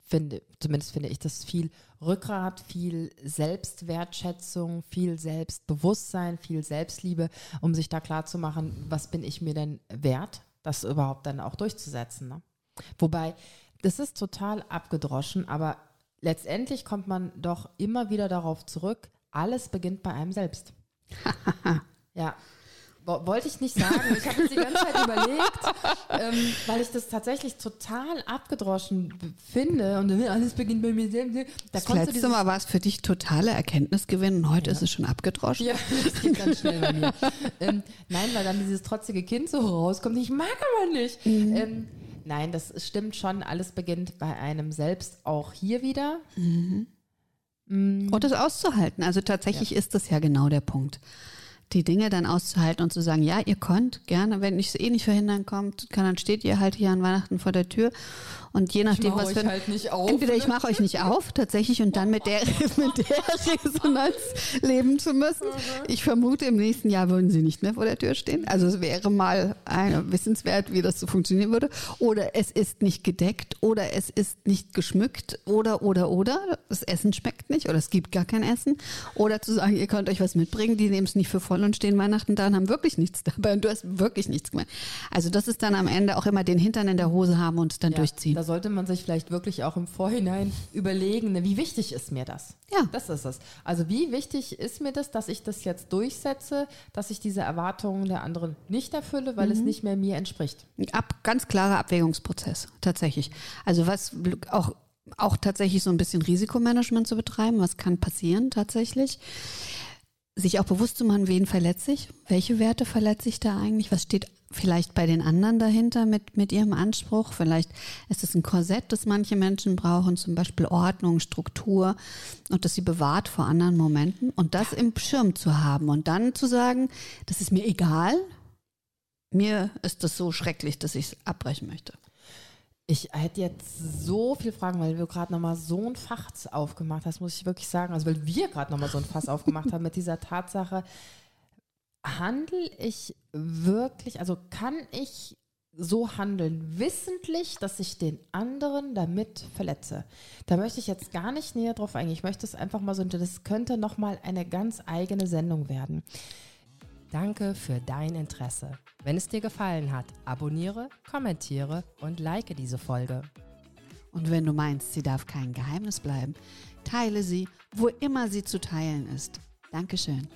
finde, zumindest finde ich das viel Rückgrat, viel Selbstwertschätzung, viel Selbstbewusstsein, viel Selbstliebe, um sich da klar zu machen, was bin ich mir denn wert, das überhaupt dann auch durchzusetzen. Ne? Wobei, das ist total abgedroschen, aber letztendlich kommt man doch immer wieder darauf zurück, alles beginnt bei einem selbst. ja. Wo- Wollte ich nicht sagen. Ich habe jetzt die ganze Zeit überlegt, ähm, weil ich das tatsächlich total abgedroschen finde. Und alles beginnt bei mir selbst. Da Das letzte dieses- Mal war es für dich totale Erkenntnisgewinn und heute ist es schon abgedroschen. Ja, das geht ganz schnell bei mir. ähm, nein, weil dann dieses trotzige Kind so rauskommt. Ich mag aber nicht. Ähm, nein, das stimmt schon. Alles beginnt bei einem selbst. Auch hier wieder. Und das auszuhalten. Also tatsächlich ist das ja genau der Punkt. Die Dinge dann auszuhalten und zu sagen, ja, ihr könnt gerne, wenn ich es eh nicht verhindern kommt, kann, dann steht ihr halt hier an Weihnachten vor der Tür und je nachdem, was für halt nicht auf, entweder ich ne? mache euch nicht auf, tatsächlich, und dann mit der, mit der Resonanz leben zu müssen. Ich vermute, im nächsten Jahr würden sie nicht mehr vor der Tür stehen. Also es wäre mal eine, wissenswert, wie das so funktionieren würde. Oder es ist nicht gedeckt oder es ist nicht geschmückt oder, oder, oder. Das Essen schmeckt nicht oder es gibt gar kein Essen. Oder zu sagen, ihr könnt euch was mitbringen, die nehmen es nicht für voll und stehen Weihnachten da und haben wirklich nichts dabei und du hast wirklich nichts gemacht. Also das ist dann am Ende auch immer den Hintern in der Hose haben und es dann Ja, durchziehen. Da sollte man sich vielleicht wirklich auch im Vorhinein überlegen, ne, wie wichtig ist mir das? Ja. Das ist es. Also wie wichtig ist mir das, dass ich das jetzt durchsetze, dass ich diese Erwartungen der anderen nicht erfülle, weil Mhm. es nicht mehr mir entspricht. Ab, ganz klarer Abwägungsprozess, tatsächlich. Also was auch, auch tatsächlich so ein bisschen Risikomanagement zu betreiben, was kann passieren tatsächlich. Sich auch bewusst zu machen, wen verletze ich, welche Werte verletze ich da eigentlich, was steht vielleicht bei den anderen dahinter mit, mit ihrem Anspruch. Vielleicht ist es ein Korsett, das manche Menschen brauchen, zum Beispiel Ordnung, Struktur und das sie bewahrt vor anderen Momenten und das im Schirm zu haben und dann zu sagen, das ist mir egal, mir ist das so schrecklich, dass ich es abbrechen möchte. Ich hätte jetzt so viele Fragen, weil du gerade nochmal so ein Fass aufgemacht hast, muss ich wirklich sagen. Also weil wir gerade nochmal so ein Fass aufgemacht haben mit dieser Tatsache. Handel ich wirklich, also kann ich so handeln, wissentlich, dass ich den anderen damit verletze? Da möchte ich jetzt gar nicht näher drauf eingehen. Ich möchte es einfach mal so, das könnte nochmal eine ganz eigene Sendung werden. Danke für dein Interesse. Wenn es dir gefallen hat, abonniere, kommentiere und like diese Folge. Und wenn du meinst, sie darf kein Geheimnis bleiben, teile sie, wo immer sie zu teilen ist. Dankeschön.